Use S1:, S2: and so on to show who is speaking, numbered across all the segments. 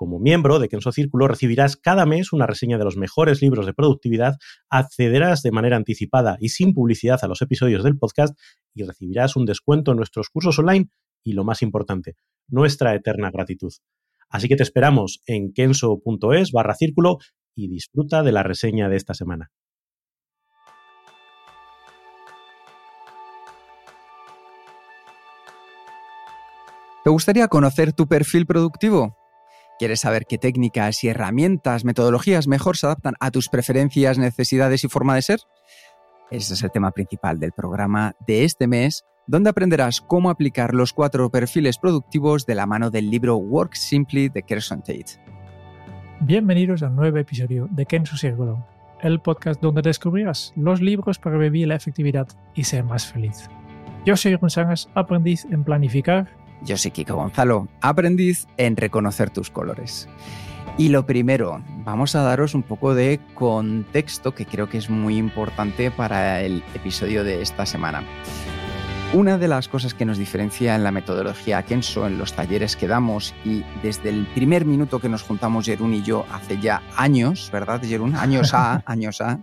S1: Como miembro de Kenso Círculo recibirás cada mes una reseña de los mejores libros de productividad, accederás de manera anticipada y sin publicidad a los episodios del podcast y recibirás un descuento en nuestros cursos online y, lo más importante, nuestra eterna gratitud. Así que te esperamos en kenso.es barra círculo y disfruta de la reseña de esta semana.
S2: ¿Te gustaría conocer tu perfil productivo? ¿Quieres saber qué técnicas y herramientas, metodologías mejor se adaptan a tus preferencias, necesidades y forma de ser? Ese es el tema principal del programa de este mes, donde aprenderás cómo aplicar los cuatro perfiles productivos de la mano del libro Work Simply de Kerson Tate.
S3: Bienvenidos a un nuevo episodio de Kenzo Círculo, el podcast donde descubrirás los libros para vivir la efectividad y ser más feliz. Yo soy González, aprendiz en planificar
S2: yo soy Kiko Gonzalo, aprendiz en reconocer tus colores. Y lo primero, vamos a daros un poco de contexto que creo que es muy importante para el episodio de esta semana. Una de las cosas que nos diferencia en la metodología Kenso, en los talleres que damos y desde el primer minuto que nos juntamos Jerún y yo hace ya años, ¿verdad, Jerún? Años A, años A,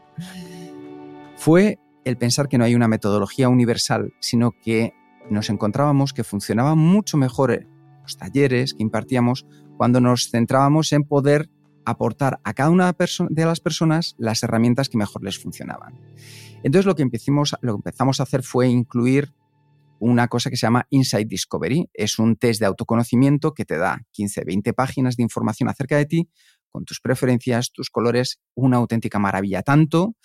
S2: fue el pensar que no hay una metodología universal, sino que nos encontrábamos que funcionaba mucho mejor los talleres que impartíamos cuando nos centrábamos en poder aportar a cada una de las personas las herramientas que mejor les funcionaban. Entonces lo que, lo que empezamos a hacer fue incluir una cosa que se llama Insight Discovery. Es un test de autoconocimiento que te da 15, 20 páginas de información acerca de ti, con tus preferencias, tus colores, una auténtica maravilla. Tanto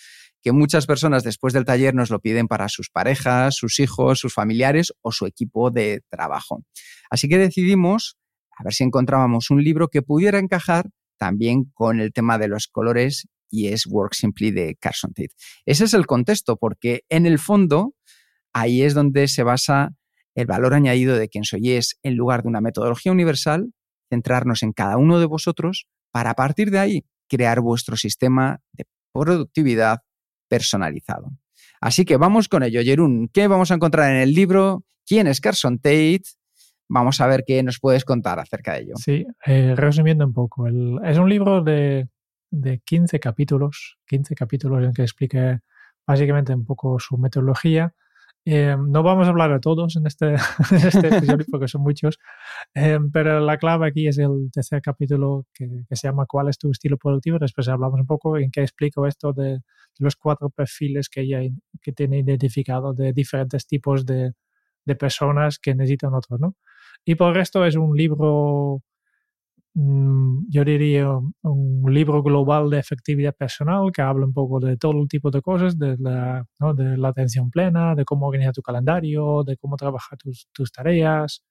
S2: que muchas personas después del taller nos lo piden para sus parejas, sus hijos, sus familiares o su equipo de trabajo. Así que decidimos a ver si encontrábamos un libro que pudiera encajar también con el tema de los colores y es Work Simply de Carson Tate. Ese es el contexto porque en el fondo ahí es donde se basa el valor añadido de quien soy es, en lugar de una metodología universal, centrarnos en cada uno de vosotros para a partir de ahí crear vuestro sistema de productividad, personalizado. Así que vamos con ello, Jerún. ¿Qué vamos a encontrar en el libro? ¿Quién es Carson Tate? Vamos a ver qué nos puedes contar acerca de ello.
S3: Sí, eh, resumiendo un poco, es un libro de, de 15 capítulos, 15 capítulos en que explica básicamente un poco su metodología eh, no vamos a hablar de todos en este, este episodio porque son muchos, eh, pero la clave aquí es el tercer capítulo que, se llama ¿Cuál es tu estilo productivo? Después hablamos un poco en qué explico esto de, los cuatro perfiles que ya que tiene identificado de diferentes tipos de, de personas que necesitan otros, ¿no? Y por el resto es un libro yo diría, un libro global de efectividad personal que habla un poco de todo tipo de cosas, de la, de la atención plena, de cómo organizar tu calendario, de cómo trabajar tus, tus tareas,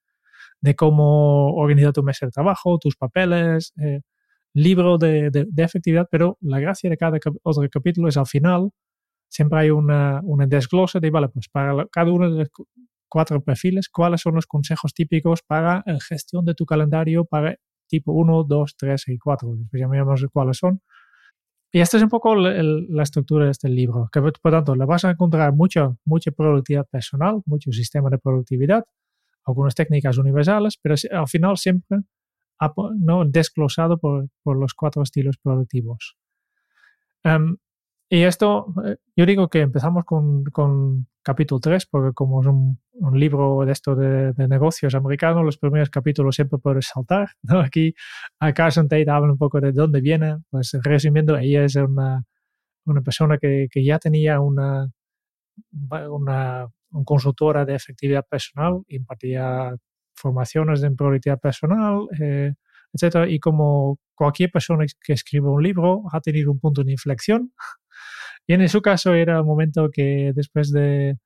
S3: de cómo organizar tu mesa de trabajo, tus papeles. Eh, libro de, de, efectividad, pero la gracia de cada otro capítulo es al final siempre hay una, una desglose de, vale, pues para cada uno de los cuatro perfiles, cuáles son los consejos típicos para la gestión de tu calendario, para tipo 1, 2, 3 y 4. Después ya miramos cuáles son. Y esta es un poco la estructura de este libro, que por tanto le vas a encontrar mucha, mucha productividad personal, mucho sistema de productividad, algunas técnicas universales, pero al final siempre ¿no? desglosado por, por los cuatro estilos productivos. Em, y esto, eh, yo digo que empezamos con, con capítulo 3, porque como es un, un libro de esto de, de, negocios americanos, los primeros capítulos siempre puedes saltar. ¿no? Aquí a Carson Tate habla un poco de dónde viene. Pues resumiendo, ella es una, una persona que, que ya tenía una, una, una, consultora de efectividad personal, impartía formaciones en productividad personal, eh, etc. Y como cualquier persona que escribe un libro ha tenido un punto de inflexión en su caso era el momento que después de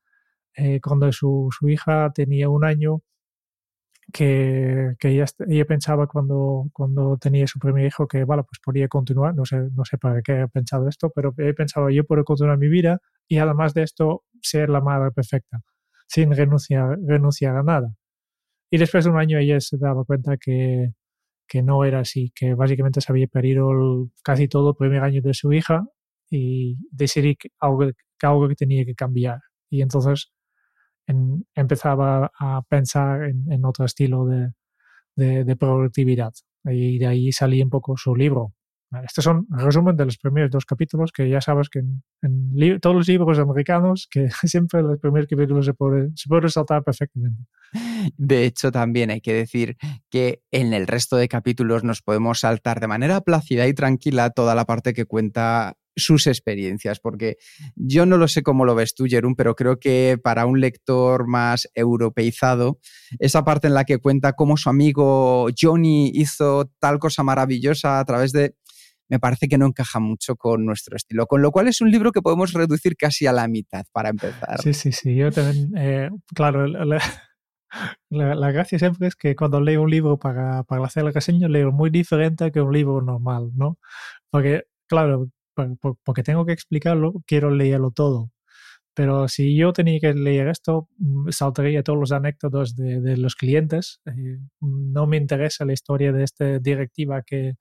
S3: eh, cuando su, su, hija tenía un año, que, que ella, pensaba cuando, cuando tenía su primer hijo que, vale, pues podría continuar, no sé, no sé para qué he pensado esto, pero he pensado yo puedo continuar mi vida y además de esto ser la madre perfecta, sin renunciar, renunciar a nada. Y después de un año ella se daba cuenta que, que no era así, que básicamente se había perdido casi todo el primer año de su hija y decidí que algo, que algo que tenía que cambiar. Y entonces en, empezaba a pensar en, en otro estilo de, de, de, productividad. Y de ahí salí un poco su libro. Estos son resumen de los primeros dos capítulos, que ya sabes que en, en todos los libros americanos, que siempre los primeros capítulos se puede, se puede saltar perfectamente.
S2: De hecho, también hay que decir que en el resto de capítulos nos podemos saltar de manera plácida y tranquila toda la parte que cuenta sus experiencias, porque yo no lo sé cómo lo ves tú, Jerón, pero creo que para un lector más europeizado, esa parte en la que cuenta cómo su amigo Johnny hizo tal cosa maravillosa a través de... me parece que no encaja mucho con nuestro estilo, con lo cual es un libro que podemos reducir casi a la mitad para empezar.
S3: Sí, sí, sí, yo también, eh, claro, la, la, gracia siempre es que cuando leo un libro para, para hacer la reseña, leo muy diferente que un libro normal, ¿no? Porque, claro, porque tengo que explicarlo, quiero leerlo todo. Pero si yo tenía que leer esto, mm, saltaría todos los anécdotas de, de los clientes. Eh, no me interesa la historia de esta directiva que,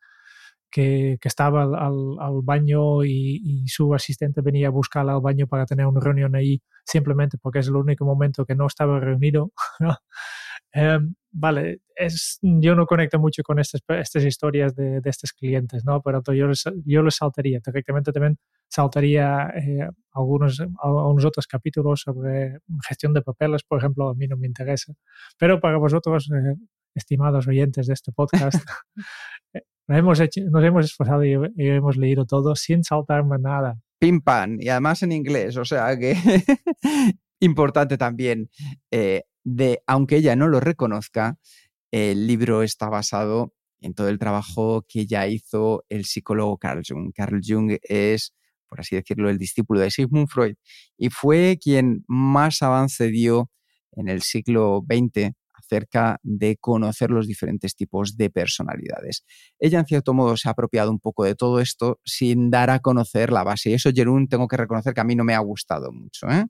S3: que, que estaba al, al, baño y, y, su asistente venía a buscarla al baño para tener una reunión ahí simplemente porque es el único momento que no estaba reunido. eh, vale, es, yo no conecto mucho con estas, estas historias de, de estos clientes, ¿no? Pero yo les, yo les saltaría, directamente también saltaría eh, algunos, algunos otros capítulos sobre gestión de papeles, por ejemplo, a mí no me interesa. Pero para vosotros, eh, estimados oyentes de este podcast, nos, hemos hecho, nos hemos esforzado y, y, hemos leído todo sin saltarme nada.
S2: Pim pam, y además en inglés, o sea que importante también. Eh, de, aunque ella no lo reconozca, el libro está basado en todo el trabajo que ya hizo el psicólogo Carl Jung. Carl Jung es, por así decirlo, el discípulo de Sigmund Freud y fue quien más avance dio en el siglo XX acerca de conocer los diferentes tipos de personalidades. Ella, en cierto modo, se ha apropiado un poco de todo esto sin dar a conocer la base. Y eso, Jerún, tengo que reconocer que a mí no me ha gustado mucho. ¿eh?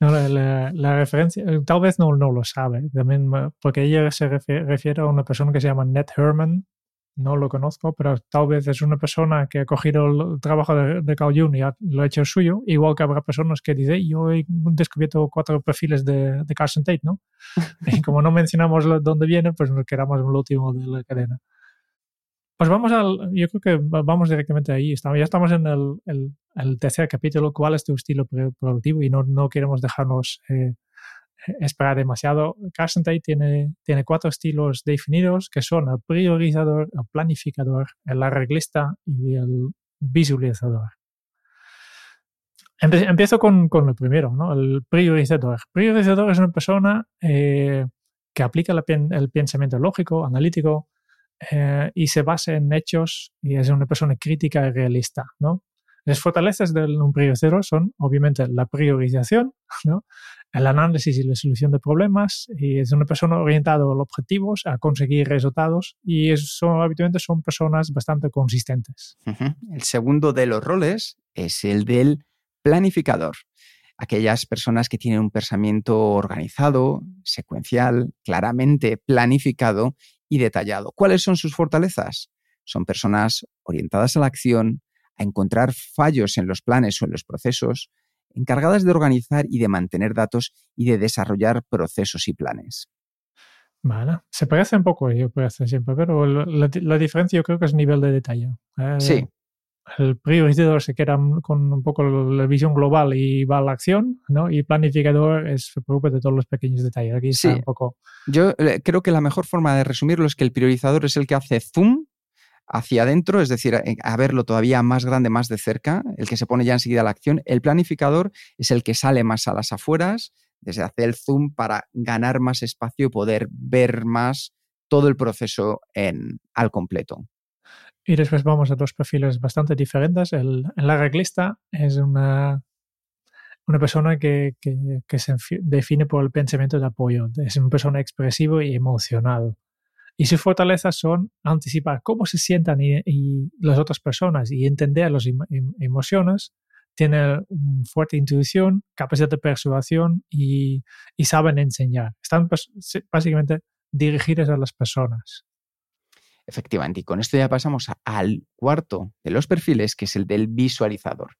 S3: No, la, referencia, tal vez no, lo sabe, también porque ella se refiere, refiere, a una persona que se llama Ned Herman, no lo conozco, pero tal vez es una persona que ha cogido el trabajo de, de Carl Jung y ha, lo ha hecho suyo, igual que habrá personas que dicen, yo he descubierto cuatro perfiles de, de Carson Tate, ¿no? y como no mencionamos dónde viene, pues nos quedamos en el último de la cadena. Pues vamos al, yo creo que vamos directamente ahí. Estamos, ya estamos en el, el, el, tercer capítulo, ¿cuál es tu estilo productivo? Y no, no queremos dejarnos eh, esperar demasiado. Carson tiene, tiene cuatro estilos definidos que son el priorizador, el planificador, el arreglista y el visualizador. Empiezo con, con el primero, ¿no? el priorizador. Priorizador es una persona eh, que aplica el, pensamiento lógico, analítico eh, y se basa en hechos y es una persona crítica y realista. ¿no? Las fortalezas de un priorizador son, obviamente, la priorización, el análisis y la solución de problemas, y es una persona orientada a los objetivos, a conseguir resultados, y habitualmente son personas bastante consistentes.
S2: El segundo de los roles es el del planificador. Aquellas personas que tienen un pensamiento organizado, secuencial, claramente planificado y detallado. ¿Cuáles son sus fortalezas? Son personas orientadas a la acción, a encontrar fallos en los planes o en los procesos, encargadas de organizar y de mantener datos y de desarrollar procesos y planes.
S3: Vale, se parece un poco, yo parece siempre, pero la, diferencia yo creo que es nivel de detalle.
S2: Eh, sí.
S3: el priorizador se queda con un poco la visión global y va a la acción, ¿no? Y planificador es, se preocupa de todos los pequeños detalles. Aquí
S2: sí.
S3: un poco...
S2: Yo eh, creo que la mejor forma de resumirlo es que el priorizador es el que hace zoom hacia adentro, es decir, eh, a verlo todavía más grande, más de cerca, el que se pone ya enseguida a la acción. El planificador es el que sale más a las afueras, desde hacer el zoom para ganar más espacio y poder ver más todo el proceso en, al completo.
S3: Y después vamos a dos perfiles bastante diferentes. El, el arreglista es una, una persona que, que, se define por el pensamiento de apoyo. Es una persona expresivo y emocional. Y sus fortalezas son anticipar cómo se sientan y, las otras personas y entender las emociones. Tiene una fuerte intuición, capacidad de persuasión y, saben enseñar. Están básicamente dirigidas a las personas.
S2: Efectivamente, y con esto ya pasamos al cuarto de los perfiles, que es el del visualizador.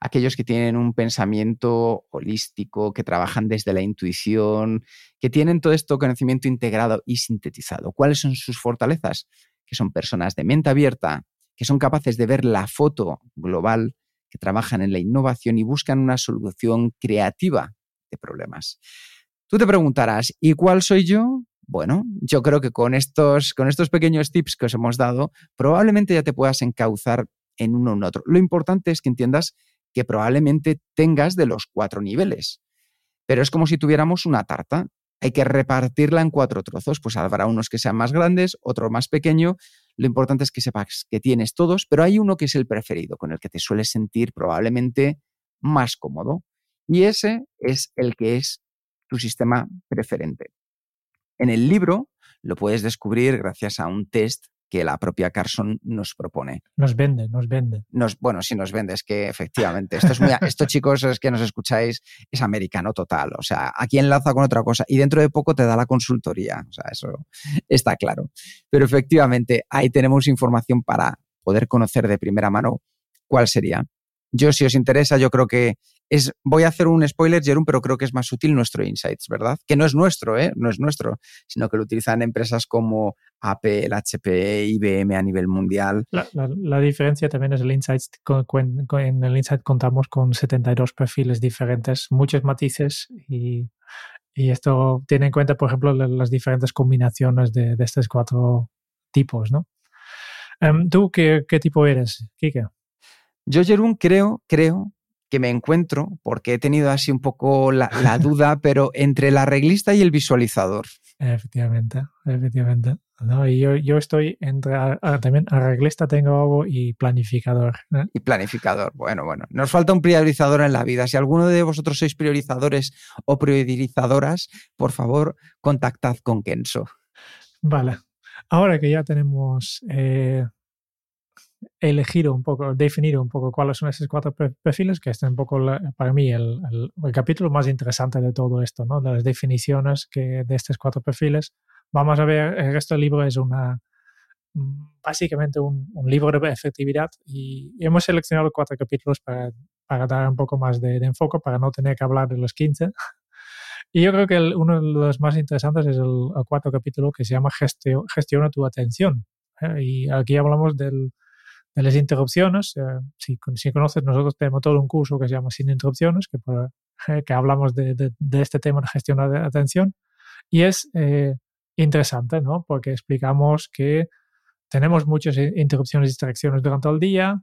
S2: Aquellos que tienen un pensamiento holístico, que trabajan desde la intuición, que tienen todo esto conocimiento integrado y sintetizado. ¿Cuáles son sus fortalezas? Que son personas de mente abierta, que son capaces de ver la foto global, que trabajan en la innovación y buscan una solución creativa de problemas. Tú te preguntarás, ¿y cuál soy yo? Bueno, yo creo que con estos, con estos pequeños tips que os hemos dado, probablemente ya te puedas encauzar en uno en otro. Lo importante es que entiendas que probablemente tengas de los cuatro niveles. Pero es como si tuviéramos una tarta. Hay que repartirla en cuatro trozos. Pues habrá unos que sean más grandes, otro más pequeño. Lo importante es que sepas que tienes todos, pero hay uno que es el preferido, con el que te sueles sentir probablemente más cómodo. Y ese es el que es tu sistema preferente. En el libro lo puedes descubrir gracias a un test que la propia Carson nos propone.
S3: Nos vende, nos vende.
S2: Nos, bueno, si nos vende, es que efectivamente, esto, es esto chicos, es que nos escucháis, es americano total. O sea, aquí enlaza con otra cosa y dentro de poco te da la consultoría. O sea, eso está claro. Pero efectivamente, ahí tenemos información para poder conocer de primera mano cuál sería. Yo, si os interesa, yo creo que es, voy a hacer un spoiler, Jerón, pero creo que es más útil nuestro Insights, ¿verdad? Que no es nuestro, ¿eh? No es nuestro, sino que lo utilizan empresas como Apple, HP, IBM a nivel mundial.
S3: La, diferencia también es el Insights. en el Insight contamos con 72 perfiles diferentes, muchos matices y, esto tiene en cuenta, por ejemplo, las diferentes combinaciones de, estos cuatro tipos, ¿no? Em, ¿Tú qué, qué tipo eres, Kike?
S2: Yo, Jerún, creo, creo que me encuentro, porque he tenido así un poco la, duda, pero entre la reglista y el visualizador.
S3: Efectivamente, efectivamente. No, y yo, yo estoy entre también arreglista tengo algo y planificador. ¿eh?
S2: Y planificador, bueno, bueno. Nos falta un priorizador en la vida. Si alguno de vosotros sois priorizadores o priorizadoras, por favor, contactad con Kenso.
S3: Vale. Ahora que ya tenemos eh, elegido un poco, definido un poco cuáles son esos cuatro perfiles, que es un poco para mí el, capítulo más interesante de todo esto, ¿no? de las definiciones que, de estos cuatro perfiles. Vamos a ver, el resto del libro es una básicamente un, libro de efectividad y, hemos seleccionado cuatro capítulos para, para dar un poco más de, enfoque, para no tener que hablar de los 15. Y yo creo que uno de los más interesantes es el, cuarto capítulo que se llama Gestiona tu atención. ¿eh? Y aquí hablamos del, de las interrupciones. Eh, si, si, conoces, nosotros tenemos todo un curso que se llama Sin Interrupciones, que, que hablamos de, de, este tema de gestión de atención. Y es eh, interesante, ¿no? Porque explicamos que tenemos muchas interrupciones y distracciones durante el día,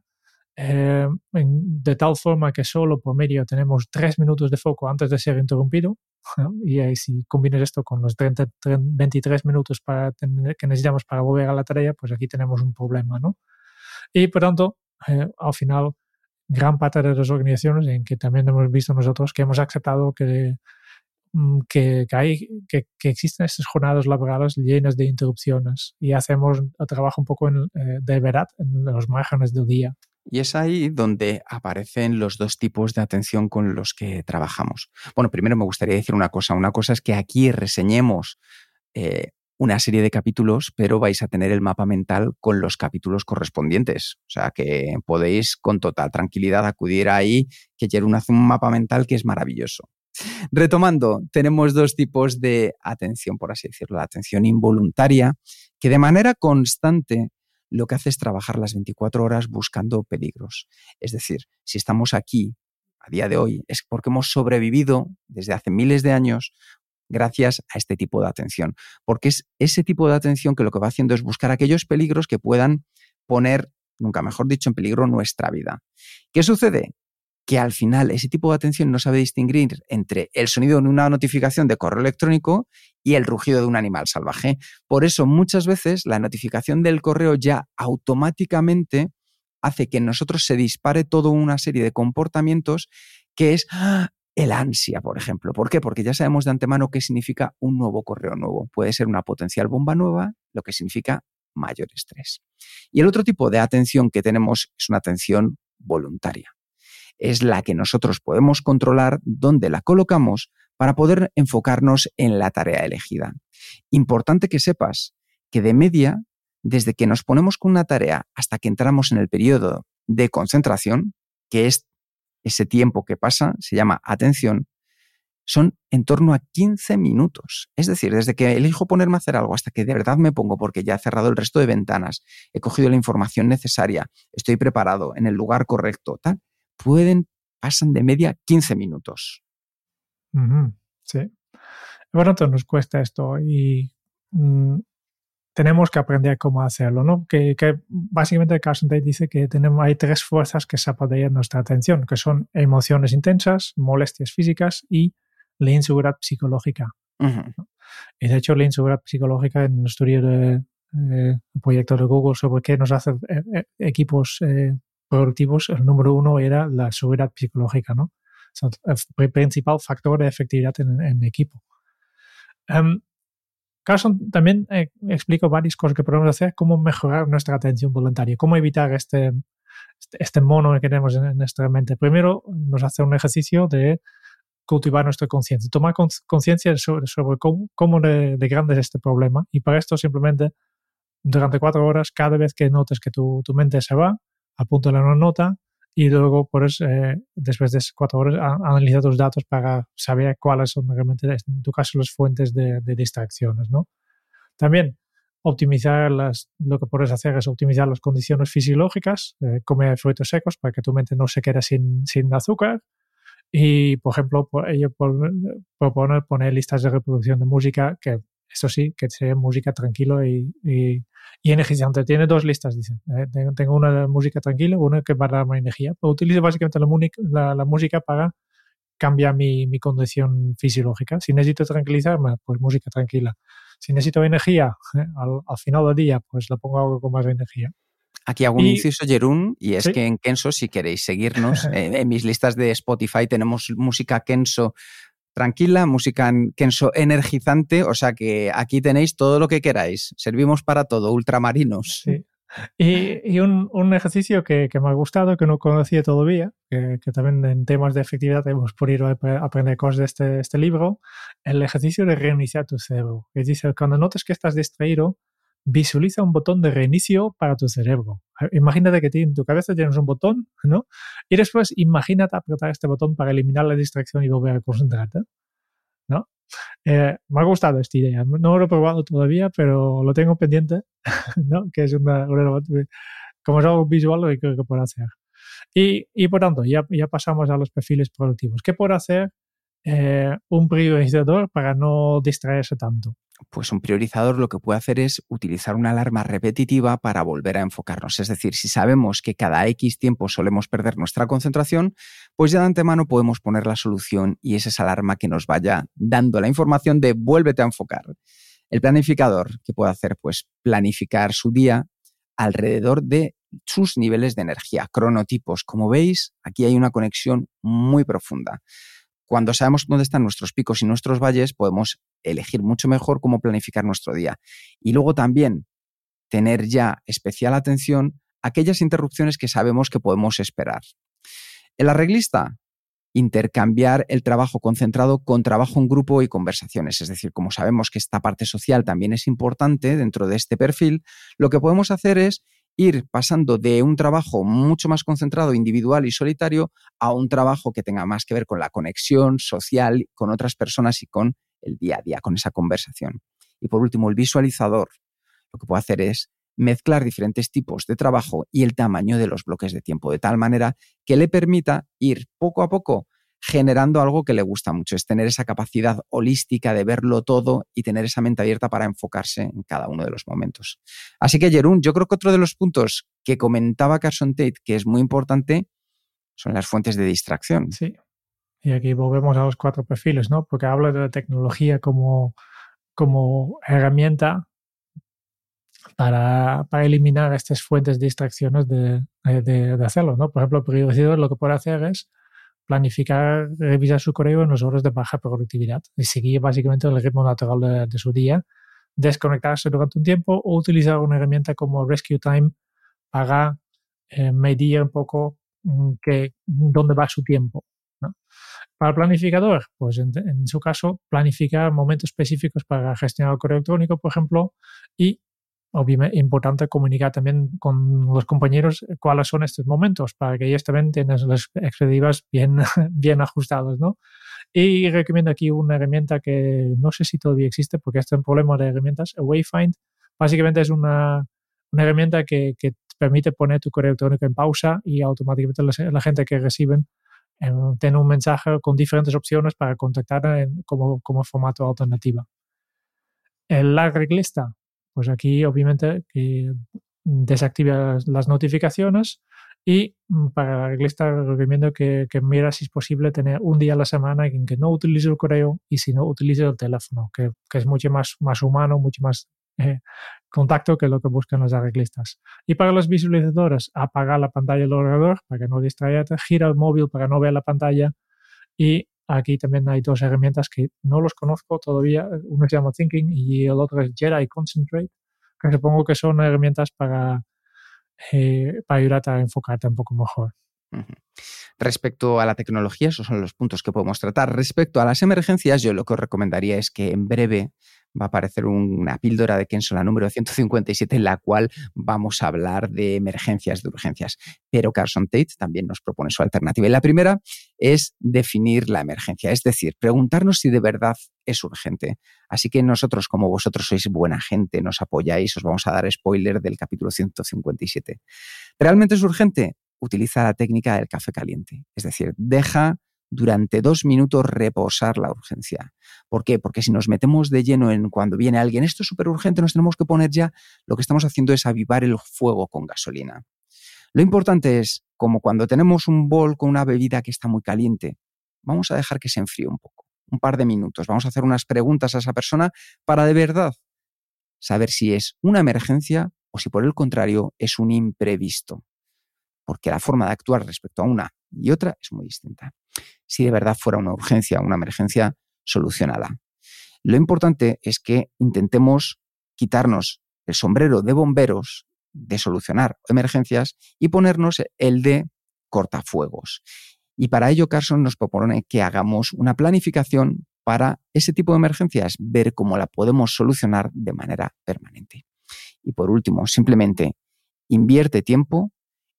S3: eh, de tal forma que solo por medio tenemos tres minutos de foco antes de ser interrumpido. Y ahí, si combinas esto con los 30, 23 minutos para que necesitamos para volver a la tarea, pues aquí tenemos un problema, ¿no? Y por tanto, eh, al final, gran parte de las organizaciones en que también hemos visto nosotros que hemos aceptado que, mm, que, que hay, que, que, existen estas jornadas laborales llenas de interrupciones y hacemos el trabajo un poco en, eh, de verdad en los márgenes del día.
S2: Y es ahí donde aparecen los dos tipos de atención con los que trabajamos. Bueno, primero me gustaría decir una cosa. Una cosa es que aquí reseñemos eh, una serie de capítulos, pero vais a tener el mapa mental con los capítulos correspondientes. O sea que podéis con total tranquilidad acudir ahí, que Jerún hace un mapa mental que es maravilloso. Retomando, tenemos dos tipos de atención, por así decirlo. La atención involuntaria, que de manera constante lo que hace es trabajar las 24 horas buscando peligros. Es decir, si estamos aquí a día de hoy es porque hemos sobrevivido desde hace miles de años gracias a este tipo de atención. Porque es ese tipo de atención que lo que va haciendo es buscar aquellos peligros que puedan poner, nunca mejor dicho, en peligro nuestra vida. ¿Qué sucede? Que al final ese tipo de atención no sabe distinguir entre el sonido de una notificación de correo electrónico y el rugido de un animal salvaje. Por eso muchas veces la notificación del correo ya automáticamente hace que en nosotros se dispare toda una serie de comportamientos que es ¡ah! El ansia, por ejemplo. ¿Por qué? Porque ya sabemos de antemano qué significa un nuevo correo nuevo. Puede ser una potencial bomba nueva, lo que significa mayor estrés. Y el otro tipo de atención que tenemos es una atención voluntaria. Es la que nosotros podemos controlar dónde la colocamos para poder enfocarnos en la tarea elegida. Importante que sepas que de media, desde que nos ponemos con una tarea hasta que entramos en el periodo de concentración, que es ese tiempo que pasa se llama atención, son en torno a 15 minutos. Es decir, desde que elijo ponerme a hacer algo hasta que de verdad me pongo porque ya he cerrado el resto de ventanas, he cogido la información necesaria, estoy preparado en el lugar correcto, tal, pueden, pasan de media 15 minutos.
S3: sí. Bueno, nos cuesta esto y mm, tenemos que aprender cómo hacerlo, ¿no? Que, básicamente Carson Tate dice que tenemos, hay tres fuerzas que se apoderan nuestra atención, que son emociones intensas, molestias físicas y la inseguridad psicológica. Y de hecho, la inseguridad psicológica en el estudio de eh, proyecto de Google sobre qué nos hace eh, eh, equipos productivos, el número uno era la seguridad psicológica, ¿no? el principal factor de efectividad en, equipo. Em, Carson también eh, explica varias cosas que podemos hacer, cómo mejorar nuestra atención voluntaria, cómo evitar este, este, este mono que tenemos en, nuestra mente. Primero, nos hace un ejercicio de cultivar nuestra conciencia, tomar conciencia sobre, sobre, cómo, de, grande es este problema. Y para esto, simplemente, durante cuatro horas, cada vez que notes que tu, tu mente se va, apúntale una nota y luego puedes, eh, después de cuatro horas, analizar tus datos para saber cuáles son realmente, en tu caso, las fuentes de, distracciones. ¿no? También optimizar las, lo que puedes hacer es optimizar las condiciones fisiológicas, eh, comer frutos secos para que tu mente no se quede sin, sin azúcar. Y, por ejemplo, ello proponer poner listas de reproducción de música que eso sí, que sea música tranquilo y, y, energizante. Tiene dos listas, dicen. ¿eh? Tengo una de música tranquila, una que para darme energía. Utilizo básicamente la, la, música para cambiar mi, mi, condición fisiológica. Si necesito tranquilizarme, pues música tranquila. Si necesito energía ¿eh? al, final del día, pues la pongo algo con más energía.
S2: Aquí hago un inciso, Jerún, y es que en Kenso, si queréis seguirnos, eh, en mis listas de Spotify tenemos música Kenso tranquila, música energizante, o sea que aquí tenéis todo lo que queráis. Servimos para todo, ultramarinos.
S3: Sí. Y, un, ejercicio que, me ha gustado, que no conocía todavía, que, también en temas de efectividad hemos podido aprender cosas de este, este libro, el ejercicio de reiniciar tu cerebro. Es decir, cuando notes que estás distraído, visualiza un botón de reinicio para tu cerebro. Imagínate que en tu cabeza tienes un botón, ¿no? Y después imagínate apretar este botón para eliminar la distracción y volver a concentrarte, ¿no? Eh, me ha gustado esta idea. No lo he probado todavía, pero lo tengo pendiente, ¿no? Que es una, como es algo visual, lo que creo que puedo hacer. Y, y por tanto, ya, ya pasamos a los perfiles productivos. ¿Qué puedo hacer eh, un priorizador para no distraerse tanto?
S2: Pues un priorizador lo que puede hacer es utilizar una alarma repetitiva para volver a enfocarnos. Es decir, si sabemos que cada X tiempo solemos perder nuestra concentración, pues ya de antemano podemos poner la solución y es esa alarma que nos vaya dando la información de vuélvete a enfocar. El planificador, que puede hacer? Pues planificar su día alrededor de sus niveles de energía, cronotipos. Como veis, aquí hay una conexión muy profunda. Cuando sabemos dónde están nuestros picos y nuestros valles, podemos elegir mucho mejor cómo planificar nuestro día. Y luego también tener ya especial atención a aquellas interrupciones que sabemos que podemos esperar. El arreglista, intercambiar el trabajo concentrado con trabajo en grupo y conversaciones. Es decir, como sabemos que esta parte social también es importante dentro de este perfil, lo que podemos hacer es ir pasando de un trabajo mucho más concentrado, individual y solitario, a un trabajo que tenga más que ver con la conexión social con otras personas y con el día a día, con esa conversación. Y por último, el visualizador lo que puede hacer es mezclar diferentes tipos de trabajo y el tamaño de los bloques de tiempo, de tal manera que le permita ir poco a poco generando algo que le gusta mucho, es tener esa capacidad holística de verlo todo y tener esa mente abierta para enfocarse en cada uno de los momentos. Así que, Jerún, yo creo que otro de los puntos que comentaba Carson Tate, que es muy importante, son las fuentes de distracción.
S3: Sí. Y aquí volvemos a los cuatro perfiles, ¿no? Porque habla de la tecnología como, como herramienta para, para, eliminar estas fuentes de distracciones de, de, hacerlo, ¿no? Por ejemplo, el periodista lo que puede hacer es planificar, revisar su correo en los horas de baja productividad y seguir básicamente el ritmo natural de, su día, desconectarse durante un tiempo o utilizar una herramienta como Rescue Time para eh, medir un poco mm, que, dónde va su tiempo. Para el planificador, pues en, en, su caso, planificar momentos específicos para gestionar el correo electrónico, por ejemplo, y obviamente importante comunicar también con los compañeros cuáles son estos momentos para que ellos también tengan las expectativas bien, bien ajustadas, ¿no? Y recomiendo aquí una herramienta que no sé si todavía existe porque este es un problema de herramientas, Wayfind. Básicamente es una, herramienta que, permite poner tu correo electrónico en pausa y automáticamente la, gente que reciben eh, tiene un mensaje con diferentes opciones para contactar en, como, como formato alternativa. La reglista pues aquí obviamente que desactiva las notificaciones y mm, para la reglista recomiendo que, que mira si es posible tener un día a la semana en que no utilice el correo y si no utilice el teléfono, que, que es mucho más, más humano, mucho más eh, contacto que lo que buscan los arreglistas. Y para los visualizadores, apagar la pantalla del ordenador para que no distraiga, gira el móvil para no ver la pantalla y Aquí también hay dos herramientas que no los conozco todavía. Uno se llama Thinking y el otro es Jedi Concentrate, que supongo que son herramientas para, eh, ayudarte a enfocarte un poco mejor.
S2: Respecto a la tecnología, esos son los puntos que podemos tratar. Respecto a las emergencias, yo lo que os recomendaría es que en breve va a aparecer una píldora de Kenso, la número 157, en la cual vamos a hablar de emergencias, de urgencias. Pero Carson Tate también nos propone su alternativa. Y la primera es definir la emergencia, es decir, preguntarnos si de verdad es urgente. Así que nosotros, como vosotros sois buena gente, nos apoyáis, os vamos a dar spoiler del capítulo 157. ¿Realmente es urgente? Utiliza la técnica del café caliente. Es decir, deja durante dos minutos reposar la urgencia. ¿Por qué? Porque si nos metemos de lleno en cuando viene alguien, esto es súper urgente, nos tenemos que poner ya, lo que estamos haciendo es avivar el fuego con gasolina. Lo importante es, como cuando tenemos un bol con una bebida que está muy caliente, vamos a dejar que se enfríe un poco, un par de minutos. Vamos a hacer unas preguntas a esa persona para de verdad saber si es una emergencia o si por el contrario es un imprevisto. Porque la forma de actuar respecto a una y otra es muy distinta si de verdad fuera una urgencia, una emergencia, solucionada. Lo importante es que intentemos quitarnos el sombrero de bomberos de solucionar emergencias y ponernos el de cortafuegos. Y para ello Carson nos propone que hagamos una planificación para ese tipo de emergencias, ver cómo la podemos solucionar de manera permanente. Y por último, simplemente invierte tiempo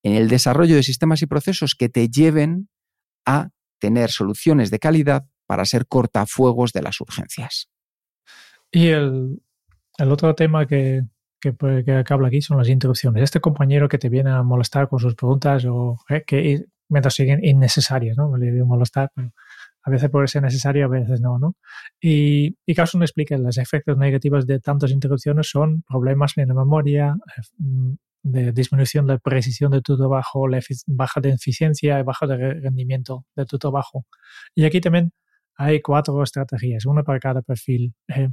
S2: en el desarrollo de sistemas y procesos que te lleven a tener soluciones de calidad para ser cortafuegos de las urgencias.
S3: Y el, otro tema que, que, habla aquí son las interrupciones. Este compañero que te viene a molestar con sus preguntas o eh, que mientras siguen innecesarias, ¿no? Le digo molestar, pero a veces puede ser necesario, a veces no, ¿no? Y, y Carson explica que los efectos negativos de tantas interrupciones son problemas en la memoria, eh, de disminución de precisión de tu trabajo, la baja de eficiencia y baja de rendimiento de tu trabajo. Y aquí también hay cuatro estrategias, una para cada perfil. Eh,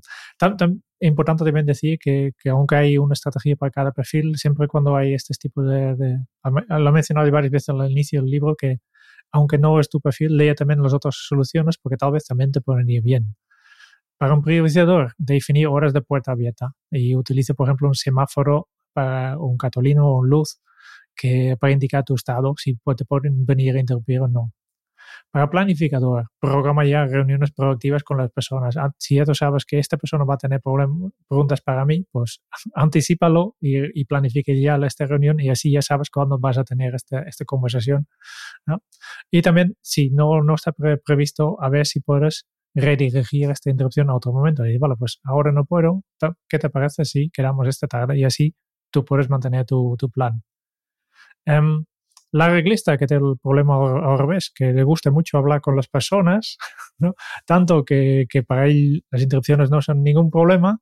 S3: importante también decir que, que, aunque hay una estrategia para cada perfil, siempre cuando hay este tipo de, de lo he mencionado varias veces al inicio del libro, que aunque no es tu perfil, lea también las otras soluciones porque tal vez también te pueden ir bien. Para un priorizador, definir horas de puerta abierta y utilice, por ejemplo, un semáforo para un catolino o un luz que para indicar tu estado, si te pueden venir a interrumpir o no. Para planificador, programa ya reuniones proactivas con las personas. Ah, si ya tú sabes que esta persona va a tener preguntas para mí, pues anticipalo y, y, planifique ya esta reunión y así ya sabes cuándo vas a tener esta, esta conversación. Y también, si no, no está previsto, a ver si puedes redirigir esta interrupción a otro momento. Y vale, pues ahora no puedo, ¿qué te parece si quedamos esta tarde? Y así tú puedes mantener tu, plan. Em, la reglista que tiene el problema al revés, que le gusta mucho hablar con las personas, tanto que, para él las interrupciones no son ningún problema,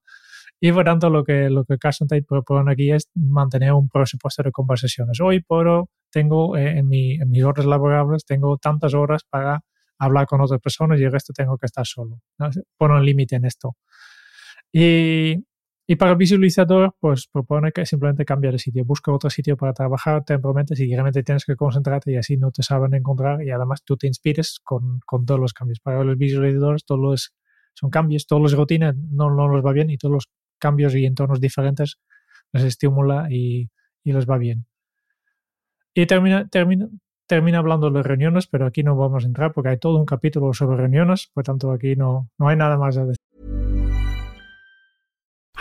S3: y por tanto lo que, lo que Carson Tate propone aquí es mantener un presupuesto de conversaciones. Hoy por tengo eh, en, mi, en mis horas laborables, tengo tantas horas para hablar con otras personas y el resto tengo que estar solo. ¿no? Pone un límite en esto. Y, y, para el visualizador, pues propone que simplemente cambiar de sitio. Busca otro sitio para trabajar temporalmente si realmente tienes que concentrarte y así no te saben encontrar y además tú te inspires con, con todos los cambios. Para los visualizadores todos los, son cambios, todos los rutinas no, no los va bien y todos los cambios y entornos diferentes les estimula y, y les va bien. Y termina, termina, termina hablando de reuniones, pero aquí no vamos a entrar porque hay todo un capítulo sobre reuniones, por tanto aquí no, no hay nada más a decir.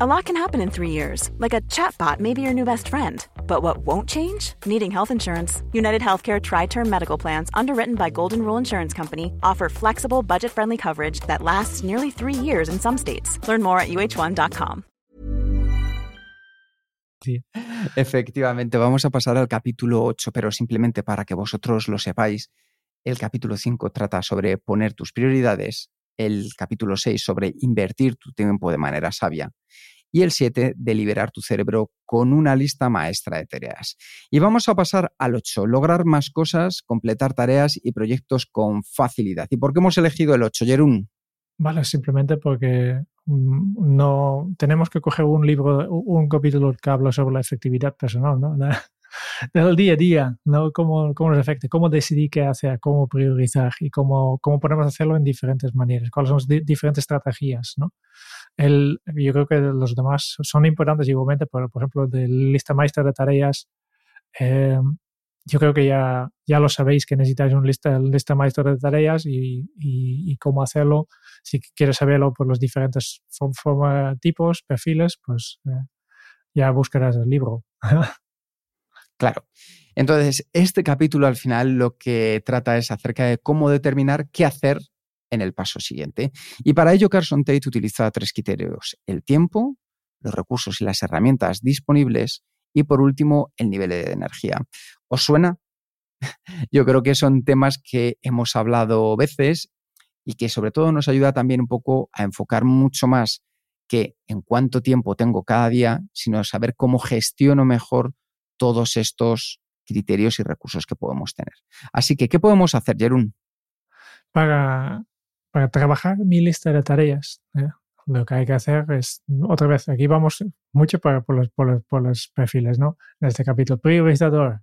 S4: A lot can happen in three years. Like a chatbot may be your new best friend. But what won't change? Needing health insurance. United Healthcare Tri-Term Medical Plans, underwritten by Golden Rule Insurance Company, offer flexible, budget-friendly coverage that lasts nearly three years in some states. Learn more at uh1.com.
S2: Efectivamente, vamos a pasar al capítulo 8, pero simplemente para que vosotros lo sepáis, el capítulo 5 trata sobre poner tus prioridades, el capítulo 6 sobre invertir tu tiempo de manera sabia y el 7 de liberar tu cerebro con una lista maestra de tareas. Y vamos a pasar al 8, lograr más cosas, completar tareas y proyectos con facilidad. ¿Y por qué hemos elegido el 8, Jerún?
S3: Vale, simplemente porque Mm, no tenemos que coger un libro, un capítulo que habla sobre la efectividad personal, ¿no? del día a día, ¿no? Cómo, cómo nos afecta, cómo decidir qué hacer, cómo priorizar y cómo, cómo podemos hacerlo en diferentes maneras, cuáles son las diferentes estrategias, ¿no? El, yo creo que los demás son importantes igualmente, por, por ejemplo, de lista maestra de tareas, eh, yo creo que ya, ya lo sabéis que necesitáis una lista, lista maestra de tareas y, y, cómo hacerlo. Si quieres saberlo por los diferentes tipos, perfiles, pues eh, ya buscarás el libro.
S2: claro. Entonces, este capítulo al final lo que trata es acerca de cómo determinar qué hacer en el paso siguiente. Y para ello Carson Tate utiliza tres criterios. El tiempo, los recursos y las herramientas disponibles y por último, el nivel de energía. ¿Os suena? Yo creo que son temas que hemos hablado veces y que sobre todo nos ayuda también un poco a enfocar mucho más que en cuánto tiempo tengo cada día, sino saber cómo gestiono mejor todos estos criterios y recursos que podemos tener. Así que, ¿qué podemos hacer, Jerún?
S3: Para, trabajar mi lista de tareas, ¿eh? lo que hay que hacer es, otra vez, aquí vamos mucho por, los, por, los, perfiles, ¿no? En este capítulo, priorizador.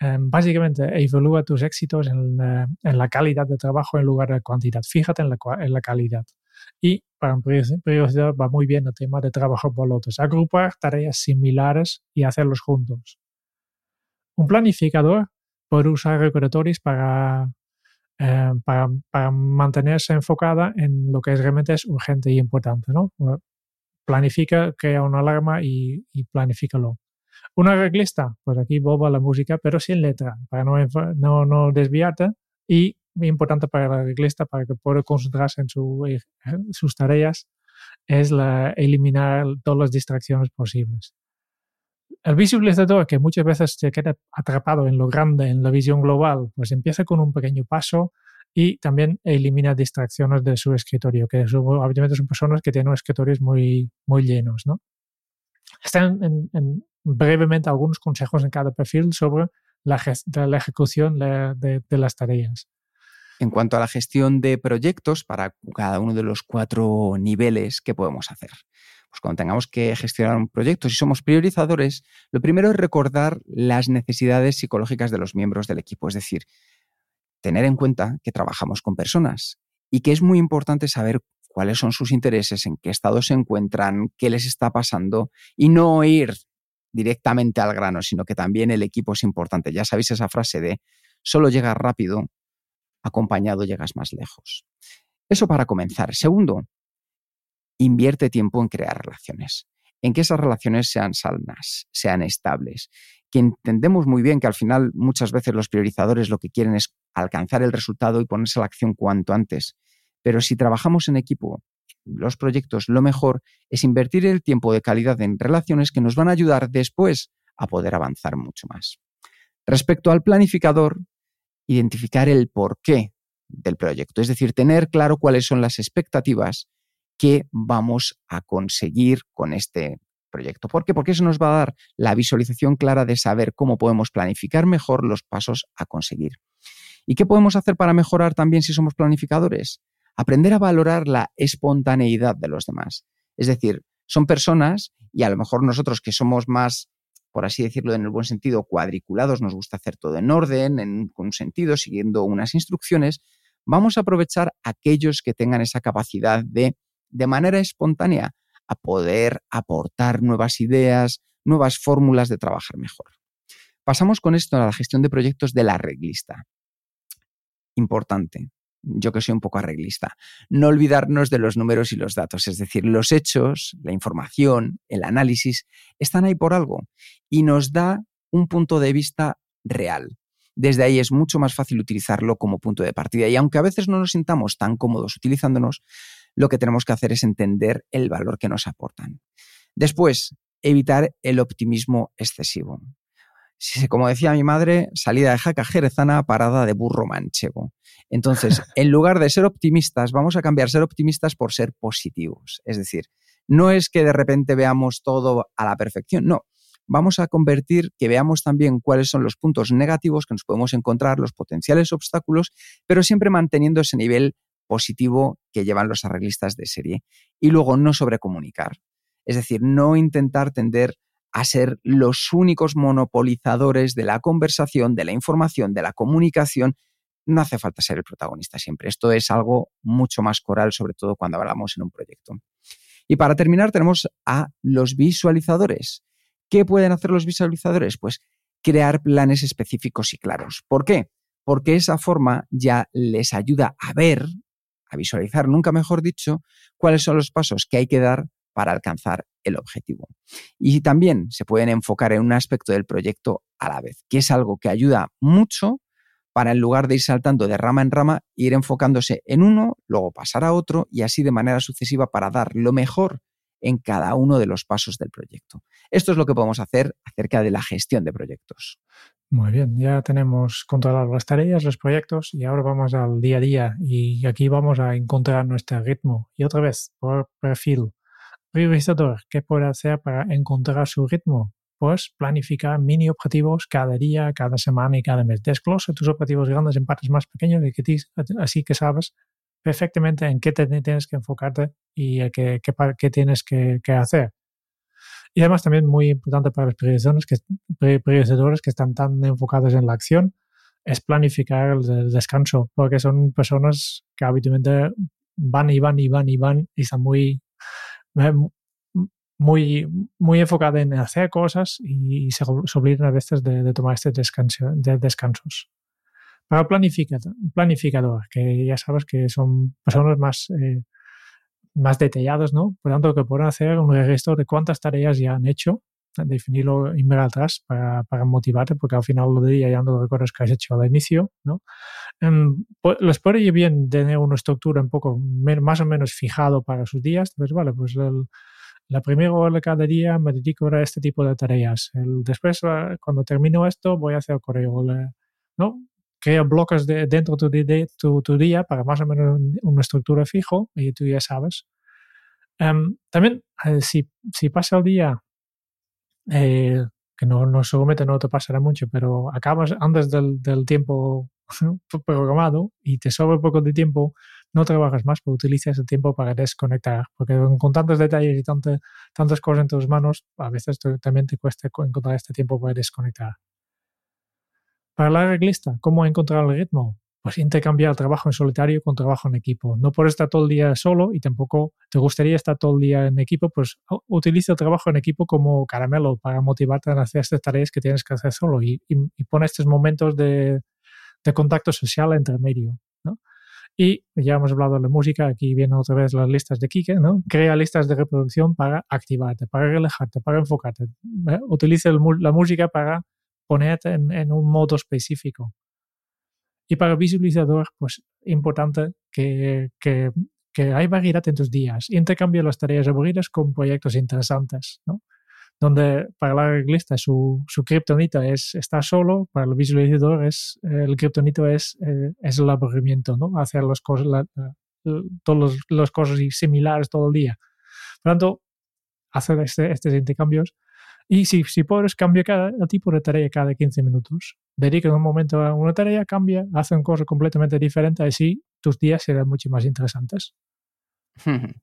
S3: Em, básicamente, evalúa tus éxitos en la, calidad de trabajo en lugar de cantidad. Fíjate en la, en la calidad. Y para un priorizador va muy bien el tema de trabajo por lotes. Agrupar tareas similares y hacerlos juntos. Un planificador puede usar recordatorios para eh, para, para, mantenerse enfocada en lo que realmente es urgente y importante. ¿no? Planifica, crea una alarma y, y planifícalo. Una reglista, pues aquí boba la música, pero sin letra, para no, no, no desviarte. Y importante para la reglista, para que pueda concentrarse en, su, en sus tareas, es la, eliminar todas las distracciones posibles. El visualizador, que muchas veces se queda atrapado en lo grande, en la visión global, pues empieza con un pequeño paso y también elimina distracciones de su escritorio, que obviamente son personas que tienen escritorios muy, muy llenos. ¿no? Están en, brevemente algunos consejos en cada perfil sobre la, la ejecución de, de las tareas.
S2: En cuanto a la gestión de proyectos para cada uno de los cuatro niveles que podemos hacer pues cuando tengamos que gestionar un proyecto, si somos priorizadores, lo primero es recordar las necesidades psicológicas de los miembros del equipo, es decir, tener en cuenta que trabajamos con personas y que es muy importante saber cuáles son sus intereses, en qué estado se encuentran, qué les está pasando y no ir directamente al grano, sino que también el equipo es importante. Ya sabéis esa frase de solo llegas rápido, acompañado llegas más lejos. Eso para comenzar. Segundo, invierte tiempo en crear relaciones, en que esas relaciones sean sanas, sean estables, que entendemos muy bien que al final muchas veces los priorizadores lo que quieren es alcanzar el resultado y ponerse a la acción cuanto antes. Pero si trabajamos en equipo, los proyectos, lo mejor es invertir el tiempo de calidad en relaciones que nos van a ayudar después a poder avanzar mucho más. Respecto al planificador, identificar el porqué del proyecto, es decir, tener claro cuáles son las expectativas que vamos a conseguir con este proyecto. ¿Por qué? Porque eso nos va a dar la visualización clara de saber cómo podemos planificar mejor los pasos a conseguir. ¿Y qué podemos hacer para mejorar también si somos planificadores? Aprender a valorar la espontaneidad de los demás. Es decir, son personas y a lo mejor nosotros que somos más, por así decirlo en el buen sentido, cuadriculados, nos gusta hacer todo en orden, en, un sentido, siguiendo unas instrucciones, vamos a aprovechar aquellos que tengan esa capacidad de de manera espontánea a poder aportar nuevas ideas, nuevas fórmulas de trabajar mejor. Pasamos con esto a la gestión de proyectos de la arreglista. Importante, yo que soy un poco arreglista, no olvidarnos de los números y los datos, es decir, los hechos, la información, el análisis, están ahí por algo y nos da un punto de vista real. Desde ahí es mucho más fácil utilizarlo como punto de partida y aunque a veces no nos sintamos tan cómodos utilizándonos, lo que tenemos que hacer es entender el valor que nos aportan. Después, evitar el optimismo excesivo. Como decía mi madre, salida de jaca jerezana, parada de burro manchego. Entonces, en lugar de ser optimistas, vamos a cambiar ser optimistas por ser positivos. Es decir, no es que de repente veamos todo a la perfección, no. Vamos a convertir que veamos también cuáles son los puntos negativos que nos podemos encontrar, los potenciales obstáculos, pero siempre manteniendo ese nivel positivo que llevan los arreglistas de serie. Y luego no sobrecomunicar. Es decir, no intentar tender a ser los únicos monopolizadores de la conversación, de la información, de la comunicación. No hace falta ser el protagonista siempre. Esto es algo mucho más coral, sobre todo cuando hablamos en un proyecto. Y para terminar tenemos a los visualizadores. ¿Qué pueden hacer los visualizadores? Pues crear planes específicos y claros. ¿Por qué? Porque esa forma ya les ayuda a ver a visualizar, nunca mejor dicho, cuáles son los pasos que hay que dar para alcanzar el objetivo. Y también se pueden enfocar en un aspecto del proyecto a la vez, que es algo que ayuda mucho para en lugar de ir saltando de rama en rama, ir enfocándose en uno, luego pasar a otro y así de manera sucesiva para dar lo mejor en cada uno de los pasos del proyecto. Esto es lo que podemos hacer acerca de la gestión de proyectos.
S3: Muy bien, ya tenemos controladas las tareas, los proyectos y ahora vamos al día a día y aquí vamos a encontrar nuestro ritmo. Y otra vez, por perfil. Priorizador, ¿qué puede hacer para encontrar su ritmo? Pues planificar mini objetivos cada día, cada semana y cada mes. Desglosa tus objetivos grandes en partes más pequeñas y que así que sabes perfectamente en qué te tienes que enfocarte y qué, qué, qué tienes que hacer. Y además también muy importante para los priorizadores que, que están tan enfocados en la acción es planificar el descanso, porque son personas que habitualmente van y van y van y van y están muy, muy, muy enfocadas en hacer cosas y se, olvidan a veces de, tomar este descanso, de descansos. Para planificador, planificador, que ya sabes que son personas más eh, más detallados, ¿no? Por tanto, que pueden hacer un registro de cuántas tareas ya han hecho, definirlo y mirar atrás para, para motivarte, porque al final del día ya no recuerdas que has hecho al inicio, ¿no? Um, les puede ir bien tener una estructura un poco más o menos fijado para sus días, pues vale, pues la primera hora de cada día me dedico a este tipo de tareas. El, después, cuando termino esto, voy a hacer correo, ¿no? Crea bloques de, dentro de tu, tu, día para más o menos una estructura fijo y tú ya sabes. Em, también, eh, si, si, pasa el día, eh, que no, no seguramente no te pasará mucho, pero acabas antes del, del tiempo programado y te sobra un poco de tiempo, no trabajas más, pero utilizas el tiempo para desconectar, porque con tantos detalles y tantas tantas cosas en tus manos, a veces también te cuesta encontrar este tiempo para desconectar. Para la reglista, ¿cómo encontrar el ritmo? pues intercambiar trabajo en solitario con trabajo en equipo. No por estar todo el día solo y tampoco te gustaría estar todo el día en equipo, pues utiliza el trabajo en equipo como caramelo para motivarte a hacer estas tareas que tienes que hacer solo y, y, pone estos momentos de, contacto social entre medio. Y ya hemos hablado de la música, aquí vienen otra vez las listas de Kike, ¿no? Crea listas de reproducción para activarte, para relajarte, para enfocarte. ¿eh? Utiliza la música para ponerte en, un modo específico. Y para el visualizador, pues importante que, que, que hay variedad en tus días. Intercambia las tareas aburridas con proyectos interesantes, ¿no? Donde para el arreglista su, su kriptonita es estar solo, para el visualizador es, el kriptonito es, eh, es el aburrimiento, ¿no? Hacer las cosas, la, las cosas similares todo el día. Por lo tanto, hacer este, estos intercambios y si, si puedes, cambia cada tipo de tarea cada 15 minutos. Dedica un momento a una tarea, cambia, hace una cosa completamente diferente, así tus días serán mucho más interesantes.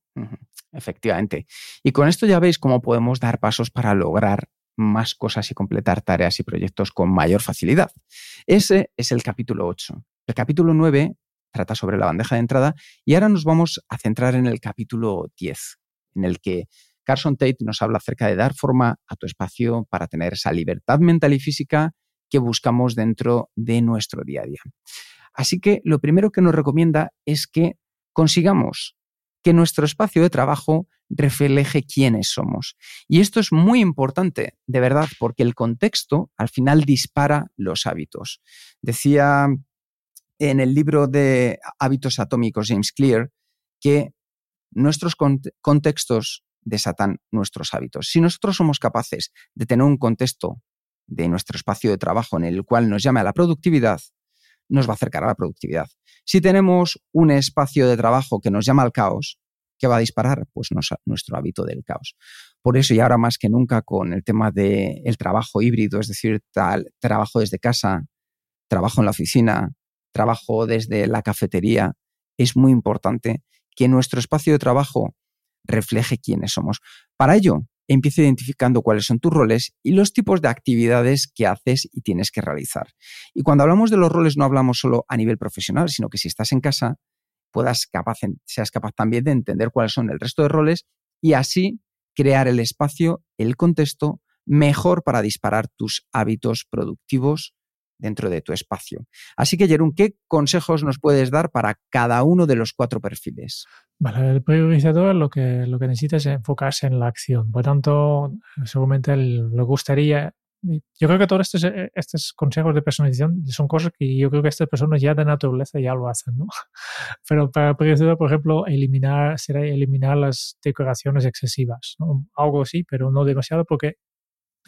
S2: Efectivamente. Y con esto ya veis cómo podemos dar pasos para lograr más cosas y completar tareas y proyectos con mayor facilidad. Ese es el capítulo 8. El capítulo 9 trata sobre la bandeja de entrada y ahora nos vamos a centrar en el capítulo 10, en el que Carson Tate nos habla acerca de dar forma a tu espacio para tener esa libertad mental y física que buscamos dentro de nuestro día a día. Así que lo primero que nos recomienda es que consigamos que nuestro espacio de trabajo refleje quiénes somos. Y esto es muy importante, de verdad, porque el contexto al final dispara los hábitos. Decía en el libro de Hábitos Atómicos James Clear que nuestros contextos desatan nuestros hábitos. Si nosotros somos capaces de tener un contexto de nuestro espacio de trabajo en el cual nos llame a la productividad, nos va a acercar a la productividad. Si tenemos un espacio de trabajo que nos llama al caos, ¿qué va a disparar? Pues nuestro hábito del caos. Por eso y ahora más que nunca con el tema del trabajo híbrido, es decir, trabajo desde casa, trabajo en la oficina, trabajo desde la cafetería, es muy importante que nuestro espacio de trabajo refleje quiénes somos. Para ello, empieza identificando cuáles son tus roles y los tipos de actividades que haces y tienes que realizar. Y cuando hablamos de los roles no hablamos solo a nivel profesional, sino que si estás en casa, puedas capaz, seas capaz también de entender cuáles son el resto de roles y así crear el espacio, el contexto mejor para disparar tus hábitos productivos dentro de tu espacio. Así que, Jerón, ¿qué consejos nos puedes dar para cada uno de los cuatro perfiles?
S3: Vale, el priorizador lo que, lo que necesita es enfocarse en la acción. Por tanto, seguramente le gustaría. Yo creo que todos estos, eh, estos consejos de personalización son cosas que yo creo que estas personas ya de naturaleza ya lo hacen, ¿no? Pero para el priorizador, por ejemplo, eliminar, será eliminar las decoraciones excesivas, Algo así, pero no demasiado porque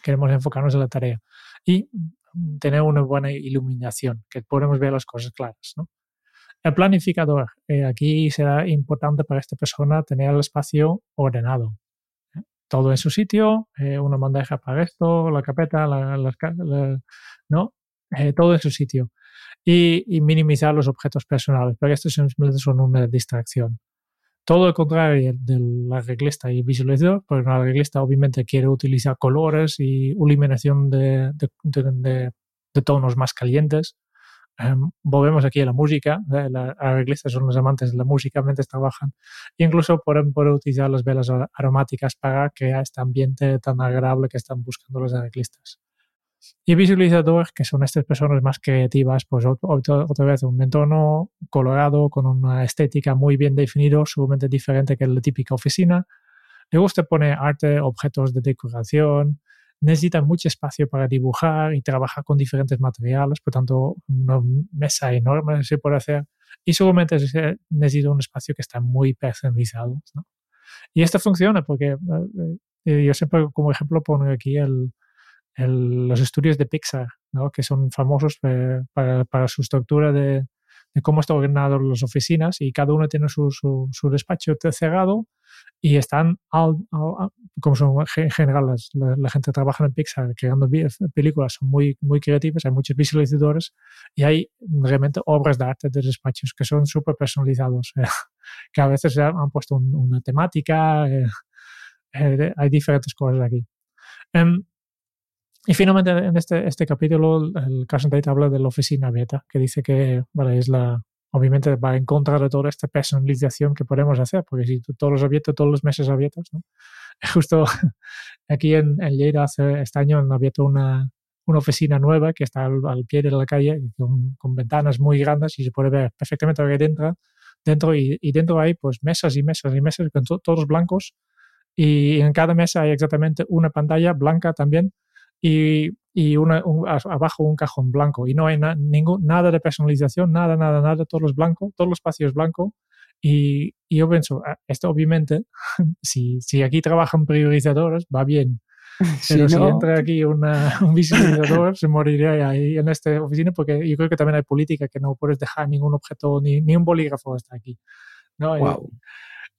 S3: queremos enfocarnos en la tarea. Y tener una buena iluminación, que podemos ver las cosas claras. El planificador. Eh, aquí será importante para esta persona tener el espacio ordenado. ¿eh? Todo en su sitio, eh, una bandeja para esto, la carpeta, la, ¿no? todo en su sitio. Y, minimizar los objetos personales, porque estos simplemente son una distracción. Todo lo contrario del arreglista y visualizador, porque el arreglista obviamente quiere utilizar colores y iluminación de, tonos más calientes. Em, volvemos aquí a la música. Eh, los arreglistas son los amantes de la música mientras trabajan. E incluso pueden utilizar las velas aromáticas para crear este ambiente tan agradable que están buscando los arreglistas. Y visualizador, que son estas personas más creativas, pues otra vez un entorno colorado con una estética muy bien definido, sumamente diferente que la típica oficina. Le gusta poner arte, objetos de decoración, necesita mucho espacio para dibujar y trabajar con diferentes materiales, por tanto, una mesa enorme se puede hacer. Y seguramente necesita un espacio que está muy personalizado. Y esto funciona porque eh, eh, yo siempre, como ejemplo, pongo aquí el, los estudios de Pixar, ¿no? que son famosos eh, para, para, su estructura de, de, cómo está ordenado las oficinas y cada uno tiene su, su, su despacho cerrado y están, como son en general la, gente que trabaja en Pixar creando películas, son muy, muy creativas, hay muchos visualizadores y hay realmente obras de arte de despachos que son súper personalizados, eh, que a veces han puesto una temática, eh, hay diferentes cosas aquí. Em, y finalmente en este, este capítulo el Carson Tate habla de la oficina beta, que dice que vale, es la, obviamente va en contra de toda esta personalización que podemos hacer, porque si todos los abiertos, todos los meses abiertos, ¿no? justo aquí en, en Lleida hace, este año han abierto una, una oficina nueva que está al, pie de la calle con, con, ventanas muy grandes y se puede ver perfectamente lo que dentro, dentro y, y dentro hay pues mesas y mesas y mesas con todos blancos y en cada mesa hay exactamente una pantalla blanca también y, y una, abajo un cajón blanco y no hay ningún, nada de personalización, nada, nada, nada, todos los blancos, todos los espacios blancos y, y, yo pienso, ah, esto obviamente, si, si aquí trabajan priorizadores, va bien, pero si, entra aquí una, un visualizador, se moriría ahí en esta oficina porque yo creo que también hay política que no puedes dejar ningún objeto, ni, ni un bolígrafo hasta aquí. ¿no?
S2: Wow.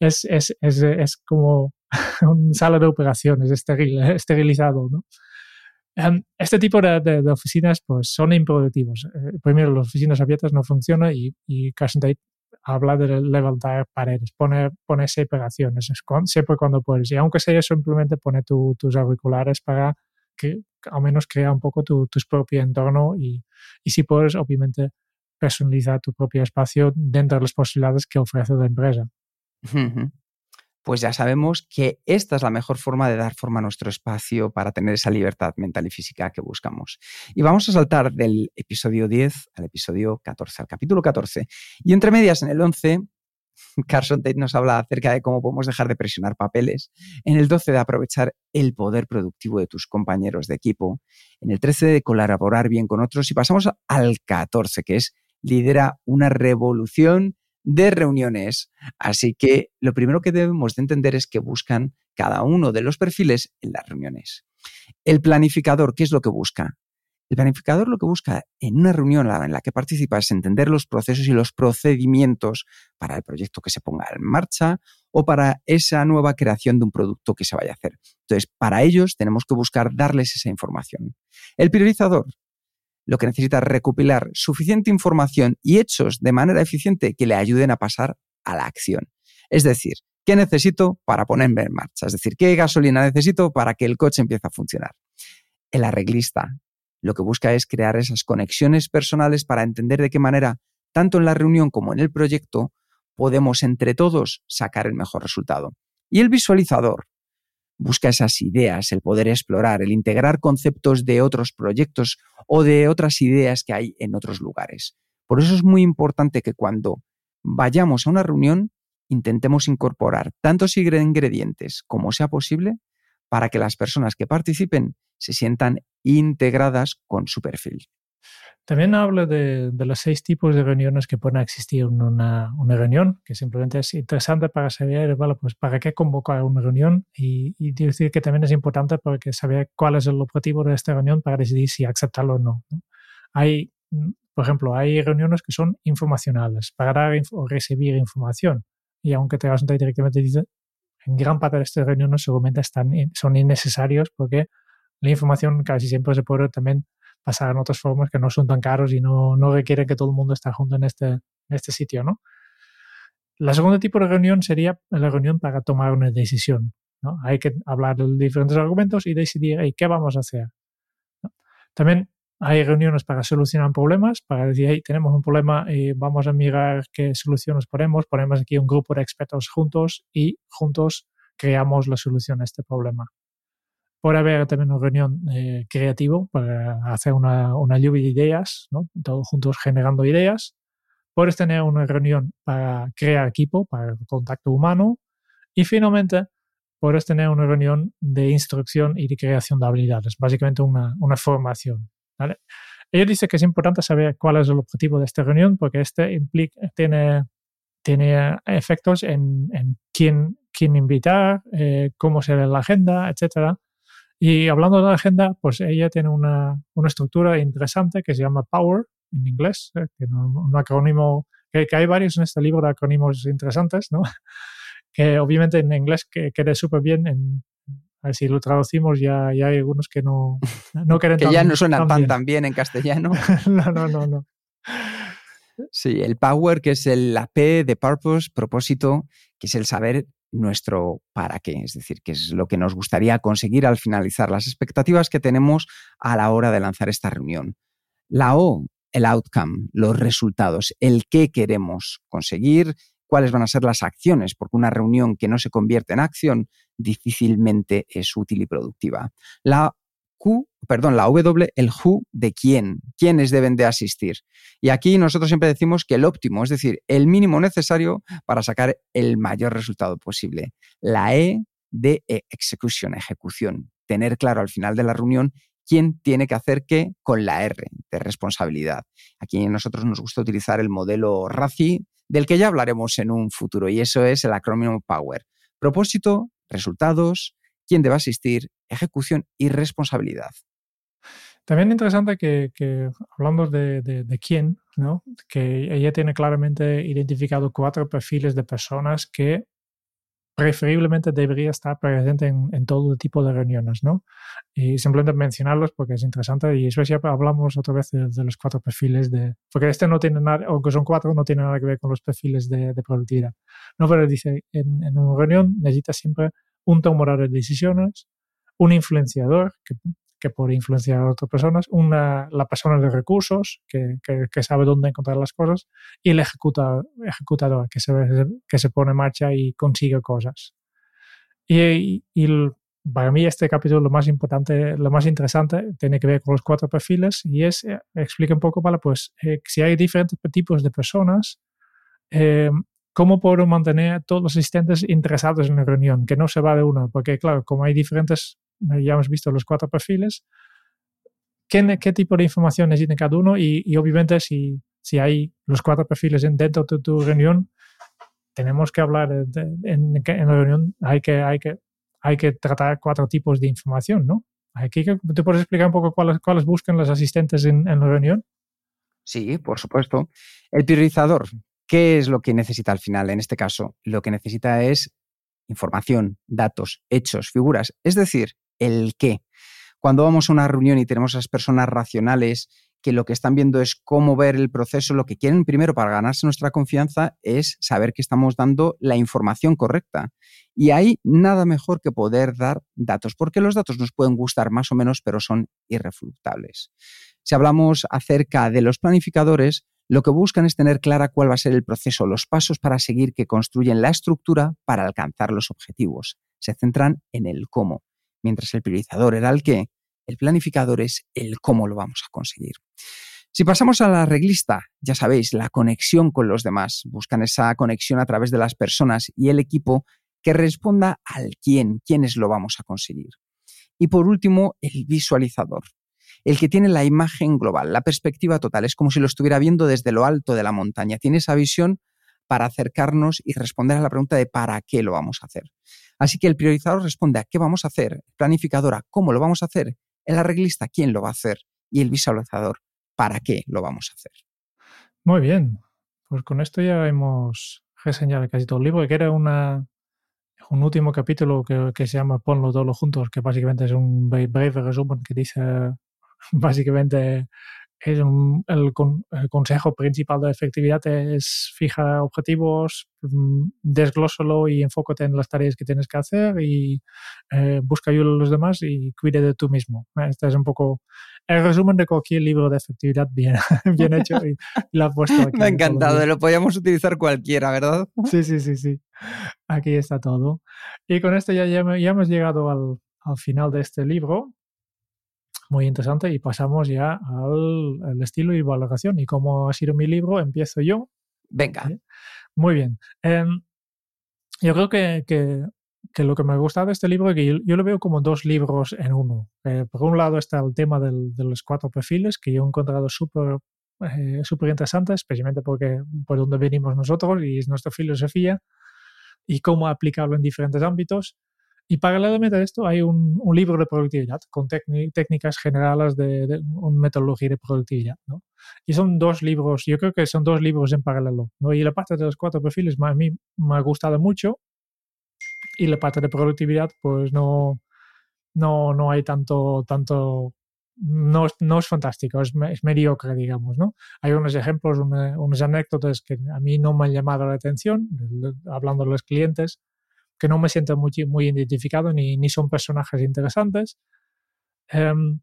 S3: Es, es, es, es, como una sala de operaciones, esteril, esterilizado. ¿no? Um, este tipo de, de, de, oficinas pues, son improductivos. Eh, primero, las oficinas abiertas no funcionan y, y Carson Tate habla de levantar paredes, pone, pone separaciones, siempre cuando puedes. Y aunque sea simplemente pone tus auriculares para que al menos crea un poco tu, tu propio entorno y, y si puedes, obviamente, personalizar tu propio espacio dentro de las posibilidades que ofrece la empresa
S2: pues ya sabemos que esta es la mejor forma de dar forma a nuestro espacio para tener esa libertad mental y física que buscamos. Y vamos a saltar del episodio 10 al episodio 14, al capítulo 14. Y entre medias, en el 11, Carson Tate nos habla acerca de cómo podemos dejar de presionar papeles. En el 12 de aprovechar el poder productivo de tus compañeros de equipo. En el 13 de colaborar bien con otros. Y pasamos al 14, que es lidera una revolución de reuniones. Así que lo primero que debemos de entender es que buscan cada uno de los perfiles en las reuniones. El planificador, ¿qué es lo que busca? El planificador lo que busca en una reunión en la que participa es entender los procesos y los procedimientos para el proyecto que se ponga en marcha o para esa nueva creación de un producto que se vaya a hacer. Entonces, para ellos tenemos que buscar darles esa información. El priorizador lo que necesita es recopilar suficiente información y hechos de manera eficiente que le ayuden a pasar a la acción. Es decir, ¿qué necesito para ponerme en marcha? Es decir, ¿qué gasolina necesito para que el coche empiece a funcionar? El arreglista lo que busca es crear esas conexiones personales para entender de qué manera, tanto en la reunión como en el proyecto, podemos entre todos sacar el mejor resultado. Y el visualizador busca esas ideas, el poder explorar, el integrar conceptos de otros proyectos o de otras ideas que hay en otros lugares. Por eso es muy importante que cuando vayamos a una reunión intentemos incorporar tantos ingredientes como sea posible para que las personas que participen se sientan integradas con su perfil.
S3: También habla de, de, los seis tipos de reuniones que pueden existir en una, una, reunión, que simplemente es interesante para saber, bueno, pues para qué convocar una reunión y, y decir que también es importante porque saber cuál es el objetivo de esta reunión para decidir si aceptarlo o no. ¿no? Hay, por ejemplo, hay reuniones que son informacionales, para dar o recibir información. Y aunque te vas a directamente en gran parte de estas reuniones seguramente están, son innecesarios porque la información casi siempre se puede también pasar en otras formas que no son tan caros y no, no requieren que todo el mundo esté junto en este, en este sitio, ¿no? La segunda tipo de reunión sería la reunión para tomar una decisión. ¿no? Hay que hablar de diferentes argumentos y decidir qué vamos a hacer. También hay reuniones para solucionar problemas, para decir, hey, tenemos un problema y vamos a mirar qué soluciones ponemos. Ponemos aquí un grupo de expertos juntos y juntos creamos la solución a este problema. Puede haber también una reunión eh, creativa para hacer una, una, lluvia de ideas, ¿no? todos juntos generando ideas. Puedes tener una reunión para crear equipo, para el contacto humano. Y finalmente, puedes tener una reunión de instrucción y de creación de habilidades, básicamente una, una formación. ¿vale? Ella dice que es importante saber cuál es el objetivo de esta reunión porque este implica, tiene, tiene efectos en, en quién, quién invitar, eh, cómo se ve la agenda, etcétera. Y hablando de la agenda, pues ella tiene una, una estructura interesante que se llama Power en inglés, eh, que un, un, acrónimo, que, que, hay varios en este libro de acrónimos interesantes, ¿no? que obviamente en inglés que quede súper bien, en, a ver si lo traducimos ya, ya hay algunos que no, no quieren
S2: Que ya no suenan tan, tan bien en castellano.
S3: no, no, no, no.
S2: Sí, el power, que es el, la P de purpose, propósito, que es el saber nuestro para qué, es decir, qué es lo que nos gustaría conseguir al finalizar, las expectativas que tenemos a la hora de lanzar esta reunión. La O, el outcome, los resultados, el qué queremos conseguir, cuáles van a ser las acciones, porque una reunión que no se convierte en acción difícilmente es útil y productiva. La Q, perdón, la W, el who de quién, quiénes deben de asistir. Y aquí nosotros siempre decimos que el óptimo, es decir, el mínimo necesario para sacar el mayor resultado posible. La E de execution, ejecución, tener claro al final de la reunión quién tiene que hacer qué con la R de responsabilidad. Aquí a nosotros nos gusta utilizar el modelo RACI, del que ya hablaremos en un futuro, y eso es el acrónimo POWER. Propósito, resultados, quién debe asistir, ejecución y responsabilidad.
S3: También interesante que, hablamos de, quién, ¿no? que ella tiene claramente identificado cuatro perfiles de personas que preferiblemente debería estar presente en, todo tipo de reuniones, ¿no? Y simplemente mencionarlos porque es interesante y eso ya hablamos otra vez de, los cuatro perfiles de... Porque este no tiene nada, aunque son cuatro, no tiene nada que ver con los perfiles de, productividad. No, pero dice, en, en una reunión necesitas siempre un tomador de decisiones, un influenciador que, que puede influenciar a otras personas, una, la persona de recursos que, que, sabe dónde encontrar las cosas y el ejecuta, ejecutador que se, que se pone en marcha y consigue cosas. Y, y, para mí este capítulo lo más importante, lo más interesante tiene que ver con los cuatro perfiles y es, eh, explica un poco, para pues eh, si hay diferentes tipos de personas, eh, ¿Cómo puedo mantener a todos los asistentes interesados en la reunión? Que no se va de uno, porque claro, como hay diferentes, ya hemos visto los cuatro perfiles, ¿qué, qué tipo de información necesita cada uno? Y, obviamente si, si hay los cuatro perfiles dentro de tu reunión, tenemos que hablar en, la reunión, hay que, hay, que, hay que tratar cuatro tipos de información, ¿no? Aquí, ¿Te puedes explicar un poco cuáles, cuáles buscan los asistentes en, en la reunión?
S2: Sí, por supuesto. El priorizador, ¿Qué es lo que necesita al final? En este caso, lo que necesita es información, datos, hechos, figuras, es decir, el qué. Cuando vamos a una reunión y tenemos a esas personas racionales que lo que están viendo es cómo ver el proceso, lo que quieren primero para ganarse nuestra confianza es saber que estamos dando la información correcta. Y hay nada mejor que poder dar datos, porque los datos nos pueden gustar más o menos, pero son irrefutables. Si hablamos acerca de los planificadores, lo que buscan es tener clara cuál va a ser el proceso, los pasos para seguir que construyen la estructura para alcanzar los objetivos. Se centran en el cómo, mientras el priorizador era el qué, el planificador es el cómo lo vamos a conseguir. Si pasamos a la reglista, ya sabéis, la conexión con los demás. Buscan esa conexión a través de las personas y el equipo que responda al quién, quiénes lo vamos a conseguir. Y por último, el visualizador el que tiene la imagen global, la perspectiva total. Es como si lo estuviera viendo desde lo alto de la montaña. Tiene esa visión para acercarnos y responder a la pregunta de para qué lo vamos a hacer. Así que el priorizador responde a qué vamos a hacer, el cómo lo vamos a hacer, el arreglista quién lo va a hacer y el visualizador para qué lo vamos a hacer.
S3: Muy bien, pues con esto ya hemos reseñado casi todo el libro, que era una, un último capítulo que, que, se llama Ponlo todos juntos, que básicamente es un breve resumen que dice básicamente es el, consejo principal de efectividad es fija objetivos, mm, desglósalo y enfócate en las tareas que tienes que hacer y eh, busca ayuda a los demás y cuide de tú mismo. Este es un poco el resumen de cualquier libro de efectividad bien, bien hecho y, lo ha puesto aquí.
S2: Me ha encantado, lo podríamos utilizar cualquiera, ¿verdad?
S3: Sí, sí, sí, sí. Aquí está todo. Y con esto ya, ya, hemos llegado al, al final de este libro muy interesante y pasamos ya al, estilo y valoración. Y como ha sido mi libro, empiezo yo.
S2: Venga.
S3: Muy bien. Em, yo creo que, que, que, lo que me ha gustado de este libro es que yo, lo veo como dos libros en uno. Eh, por un lado está el tema del, de los cuatro perfiles, que yo he encontrado súper eh, súper interesante, especialmente porque por donde venimos nosotros y es nuestra filosofía y cómo aplicarlo en diferentes ámbitos. Y paralelamente a esto hay un, un libro de productividad con técnicas generales de, de una metodología de productividad. ¿no? Y son dos libros, yo creo que son dos libros en paralelo. ¿no? Y la parte de los cuatro perfiles a mí me ha gustado mucho y la parte de productividad pues no, no, no hay tanto, tanto no, no, es fantástico, es, es, mediocre, digamos, ¿no? Hay unos ejemplos, una, unas anécdotas que a mí no me han llamado la atención, hablando de los clientes, que no me siento muy, muy identificado ni, ni son personajes interesantes. Em,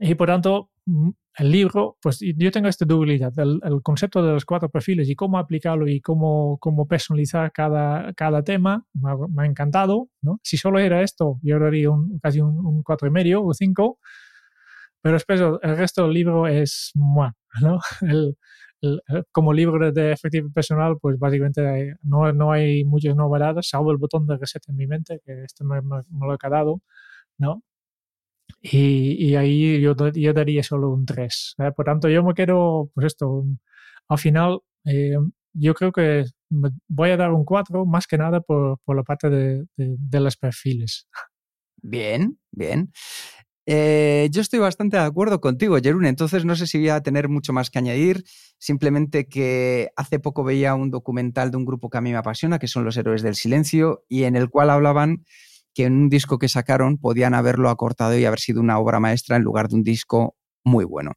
S3: y por tanto, mm, el libro, pues yo tengo esta dualidad, el, concepto de los cuatro perfiles y cómo aplicarlo y cómo, cómo personalizar cada, cada tema, me ha, encantado. ¿no? Si solo era esto, yo daría un, casi un, cuatro y medio o cinco, pero después el resto del libro es, ¿no? El, como libro de efectivo personal, pues básicamente no, no hay muchas novedades, salvo el botón de reset en mi mente, que esto me, me, lo he quedado, ¿no? Y, y ahí yo, yo, daría solo un 3. ¿eh? Por tanto, yo me quiero, pues esto, al final, eh, yo creo que voy a dar un 4 más que nada por, por la parte de, de, de, los perfiles.
S2: Bien, bien. Eh, yo estoy bastante de acuerdo contigo, Jerún. Entonces no sé si voy a tener mucho más que añadir. Simplemente que hace poco veía un documental de un grupo que a mí me apasiona, que son los Héroes del Silencio, y en el cual hablaban que en un disco que sacaron podían haberlo acortado y haber sido una obra maestra en lugar de un disco muy bueno.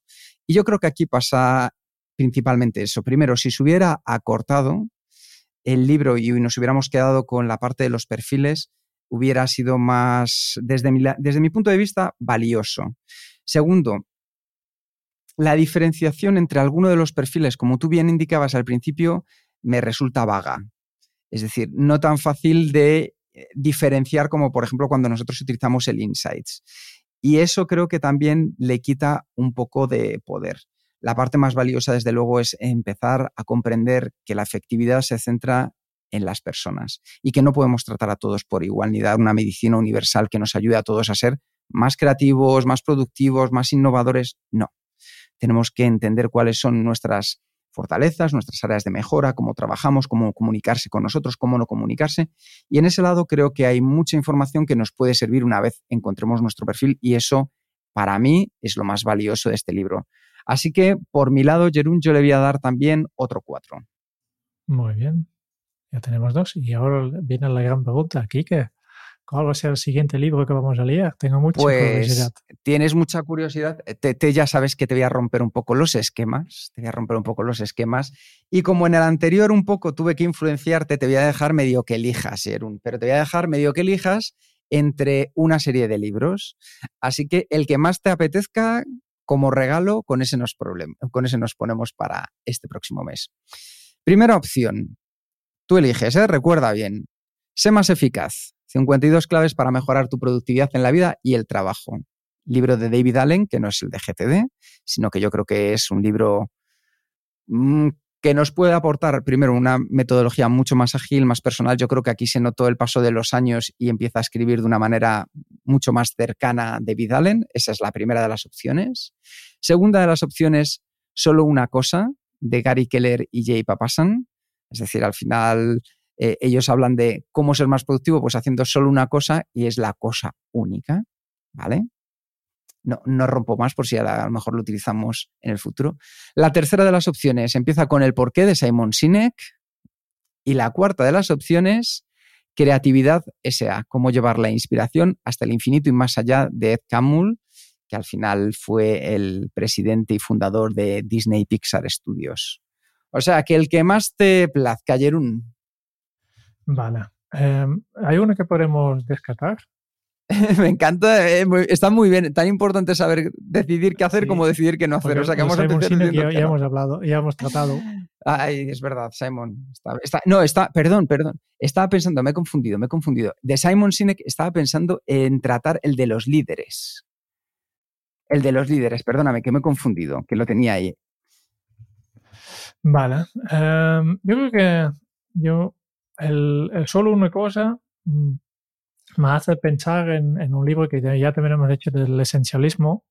S2: Y yo creo que aquí pasa principalmente eso. Primero, si se hubiera acortado el libro y nos hubiéramos quedado con la parte de los perfiles, hubiera sido más, desde mi, desde mi punto de vista, valioso. Segundo, la diferenciación entre alguno de los perfiles, como tú bien indicabas al principio, me resulta vaga. Es decir, no tan fácil de eh, diferenciar como, por ejemplo, cuando nosotros utilizamos el Insights. Y eso creo que también le quita un poco de poder. La parte más valiosa, desde luego, es empezar a comprender que la efectividad se centra en las personas y que no podemos tratar a todos por igual ni dar una medicina universal que nos ayude a todos a ser más creativos, más productivos, más innovadores. No. Tenemos que entender cuáles son nuestras fortalezas, nuestras áreas de mejora, cómo trabajamos, cómo comunicarse con nosotros, cómo no comunicarse. Y en ese lado creo que hay mucha información que nos puede servir una vez encontremos nuestro perfil y eso para mí es lo más valioso de este libro. Así que por mi lado, Jerún, yo le voy a dar también otro cuatro.
S3: Muy bien. Ya tenemos dos. Y ahora viene la gran pregunta, Kike. ¿Cuál va a ser el siguiente libro que vamos a leer? Tengo mucha
S2: pues,
S3: curiosidad.
S2: Tienes mucha curiosidad. Te, ya sabes que te voy a romper un poco los esquemas. Te voy a romper un poco los esquemas. Y como en el anterior un poco tuve que influenciarte, te voy a dejar medio que elijas, Erun. Pero te voy a dejar medio que elijas entre una serie de libros. Así que el que más te apetezca como regalo, con ese nos, con ese nos ponemos para este próximo mes. Primera opción, Tú eliges, ¿eh? recuerda bien. Sé más eficaz. 52 claves para mejorar tu productividad en la vida y el trabajo. Libro de David Allen, que no es el de GTD, sino que yo creo que es un libro mm, que nos puede aportar, primero, una metodología mucho más ágil, más personal. Yo creo que aquí se notó el paso de los años y empieza a escribir de una manera mucho más cercana David Allen. Esa es la primera de las opciones. Segunda de las opciones, Solo una cosa, de Gary Keller y Jay Papasan. Es decir, al final eh, ellos hablan de cómo ser más productivo, pues haciendo solo una cosa y es la cosa única, ¿vale? No, no rompo más por si a, lo mejor lo utilizamos en el futuro. La tercera de las opciones empieza con el porqué de Simon Sinek. Y la cuarta de las opciones, creatividad SA, cómo llevar la inspiración hasta el infinito y más allá de Ed Catmull, que al final fue el presidente y fundador de Disney Pixar Studios. O sea, que el que más te plazca, Jerún.
S3: Vale. Em, ¿Hay uno que podemos descartar?
S2: Me encanta, eh, está muy bien. Tan importante saber decidir qué hacer como decidir qué no hacer. o sea, que vamos a
S3: ya, ya hemos hablado, ya hemos tratado.
S2: Ay, es verdad, Simon. no, está, perdón, perdón. Estaba pensando, me he confundido, me he confundido. De Simon Sinek estaba pensando en tratar el de los líderes. El de los líderes, perdóname, que me he confundido, que lo tenía ahí.
S3: Vale. Em, yo creo que yo, el, solo una cosa mm, me hace pensar en, un libro que ya también hemos hecho del esencialismo,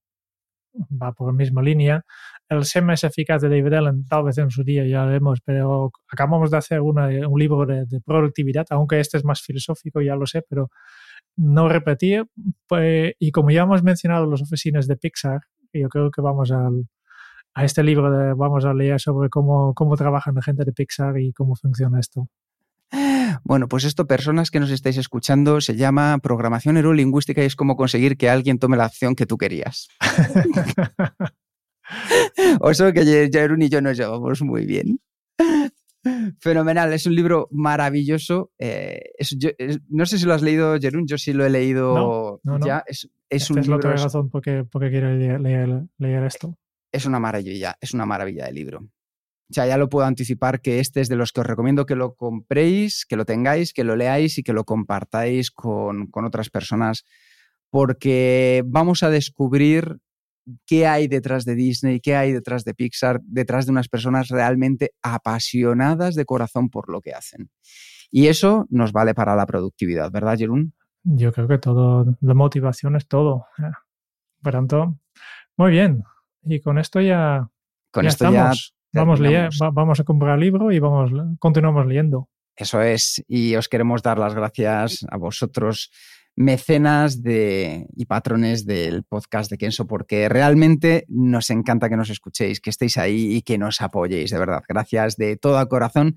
S3: va por la misma línea. El ser más eficaz de David Allen, tal vez en su día ya lo vemos, pero acabamos de hacer un libro de, productividad, aunque este es más filosófico, ya lo sé, pero no repetir. Pues, y como ya hemos mencionado las oficinas de Pixar, yo creo que vamos al, a este libro de, vamos a leer sobre cómo, cómo trabajan la gente de Pixar y cómo funciona esto.
S2: Bueno, pues esto, personas que nos estáis escuchando, se llama programación neurolingüística y es cómo conseguir que alguien tome la acción que tú querías. o eso que Jerún y yo nos llevamos muy bien. Fenomenal, es un libro maravilloso. Eh, no sé si lo has leído, Jerún, yo sí lo he leído ya. Es,
S3: es un libro. Es razón porque, porque quiero leer, esto.
S2: Es una maravilla, es una maravilla de libro. O sea, ya lo puedo anticipar que este es de los que os recomiendo que lo compréis, que lo tengáis, que lo leáis y que lo compartáis con, con otras personas, porque vamos a descubrir qué hay detrás de Disney, qué hay detrás de Pixar, detrás de unas personas realmente apasionadas de corazón por lo que hacen. Y eso nos vale para la productividad, ¿verdad, Jerún?
S3: Yo creo que todo, la motivación es todo. Por tanto, muy bien. Y con esto ya,
S2: con esto ya
S3: vamos, vamos a comprar el libro y vamos, continuamos leyendo.
S2: Eso es. Y os queremos dar las gracias a vosotros mecenas de, y patrones del podcast de Kenso, porque realmente nos encanta que nos escuchéis, que estéis ahí y que nos apoyéis, de verdad. Gracias de todo corazón.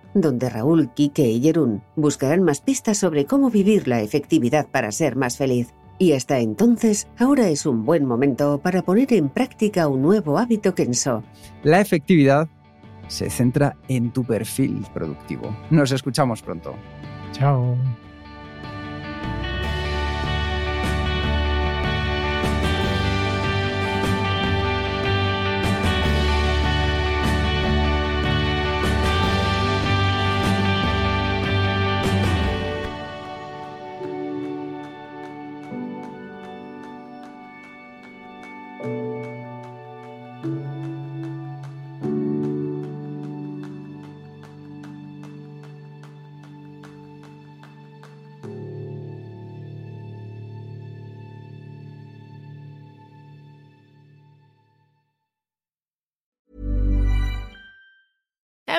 S5: donde Raúl, Kike y Jerún buscarán más pistas sobre cómo vivir la efectividad para ser más feliz. Y hasta entonces, ahora es un buen momento para poner en práctica un nuevo hábito Kenso.
S2: La efectividad se centra en tu perfil productivo. Nos escuchamos pronto.
S3: Chao.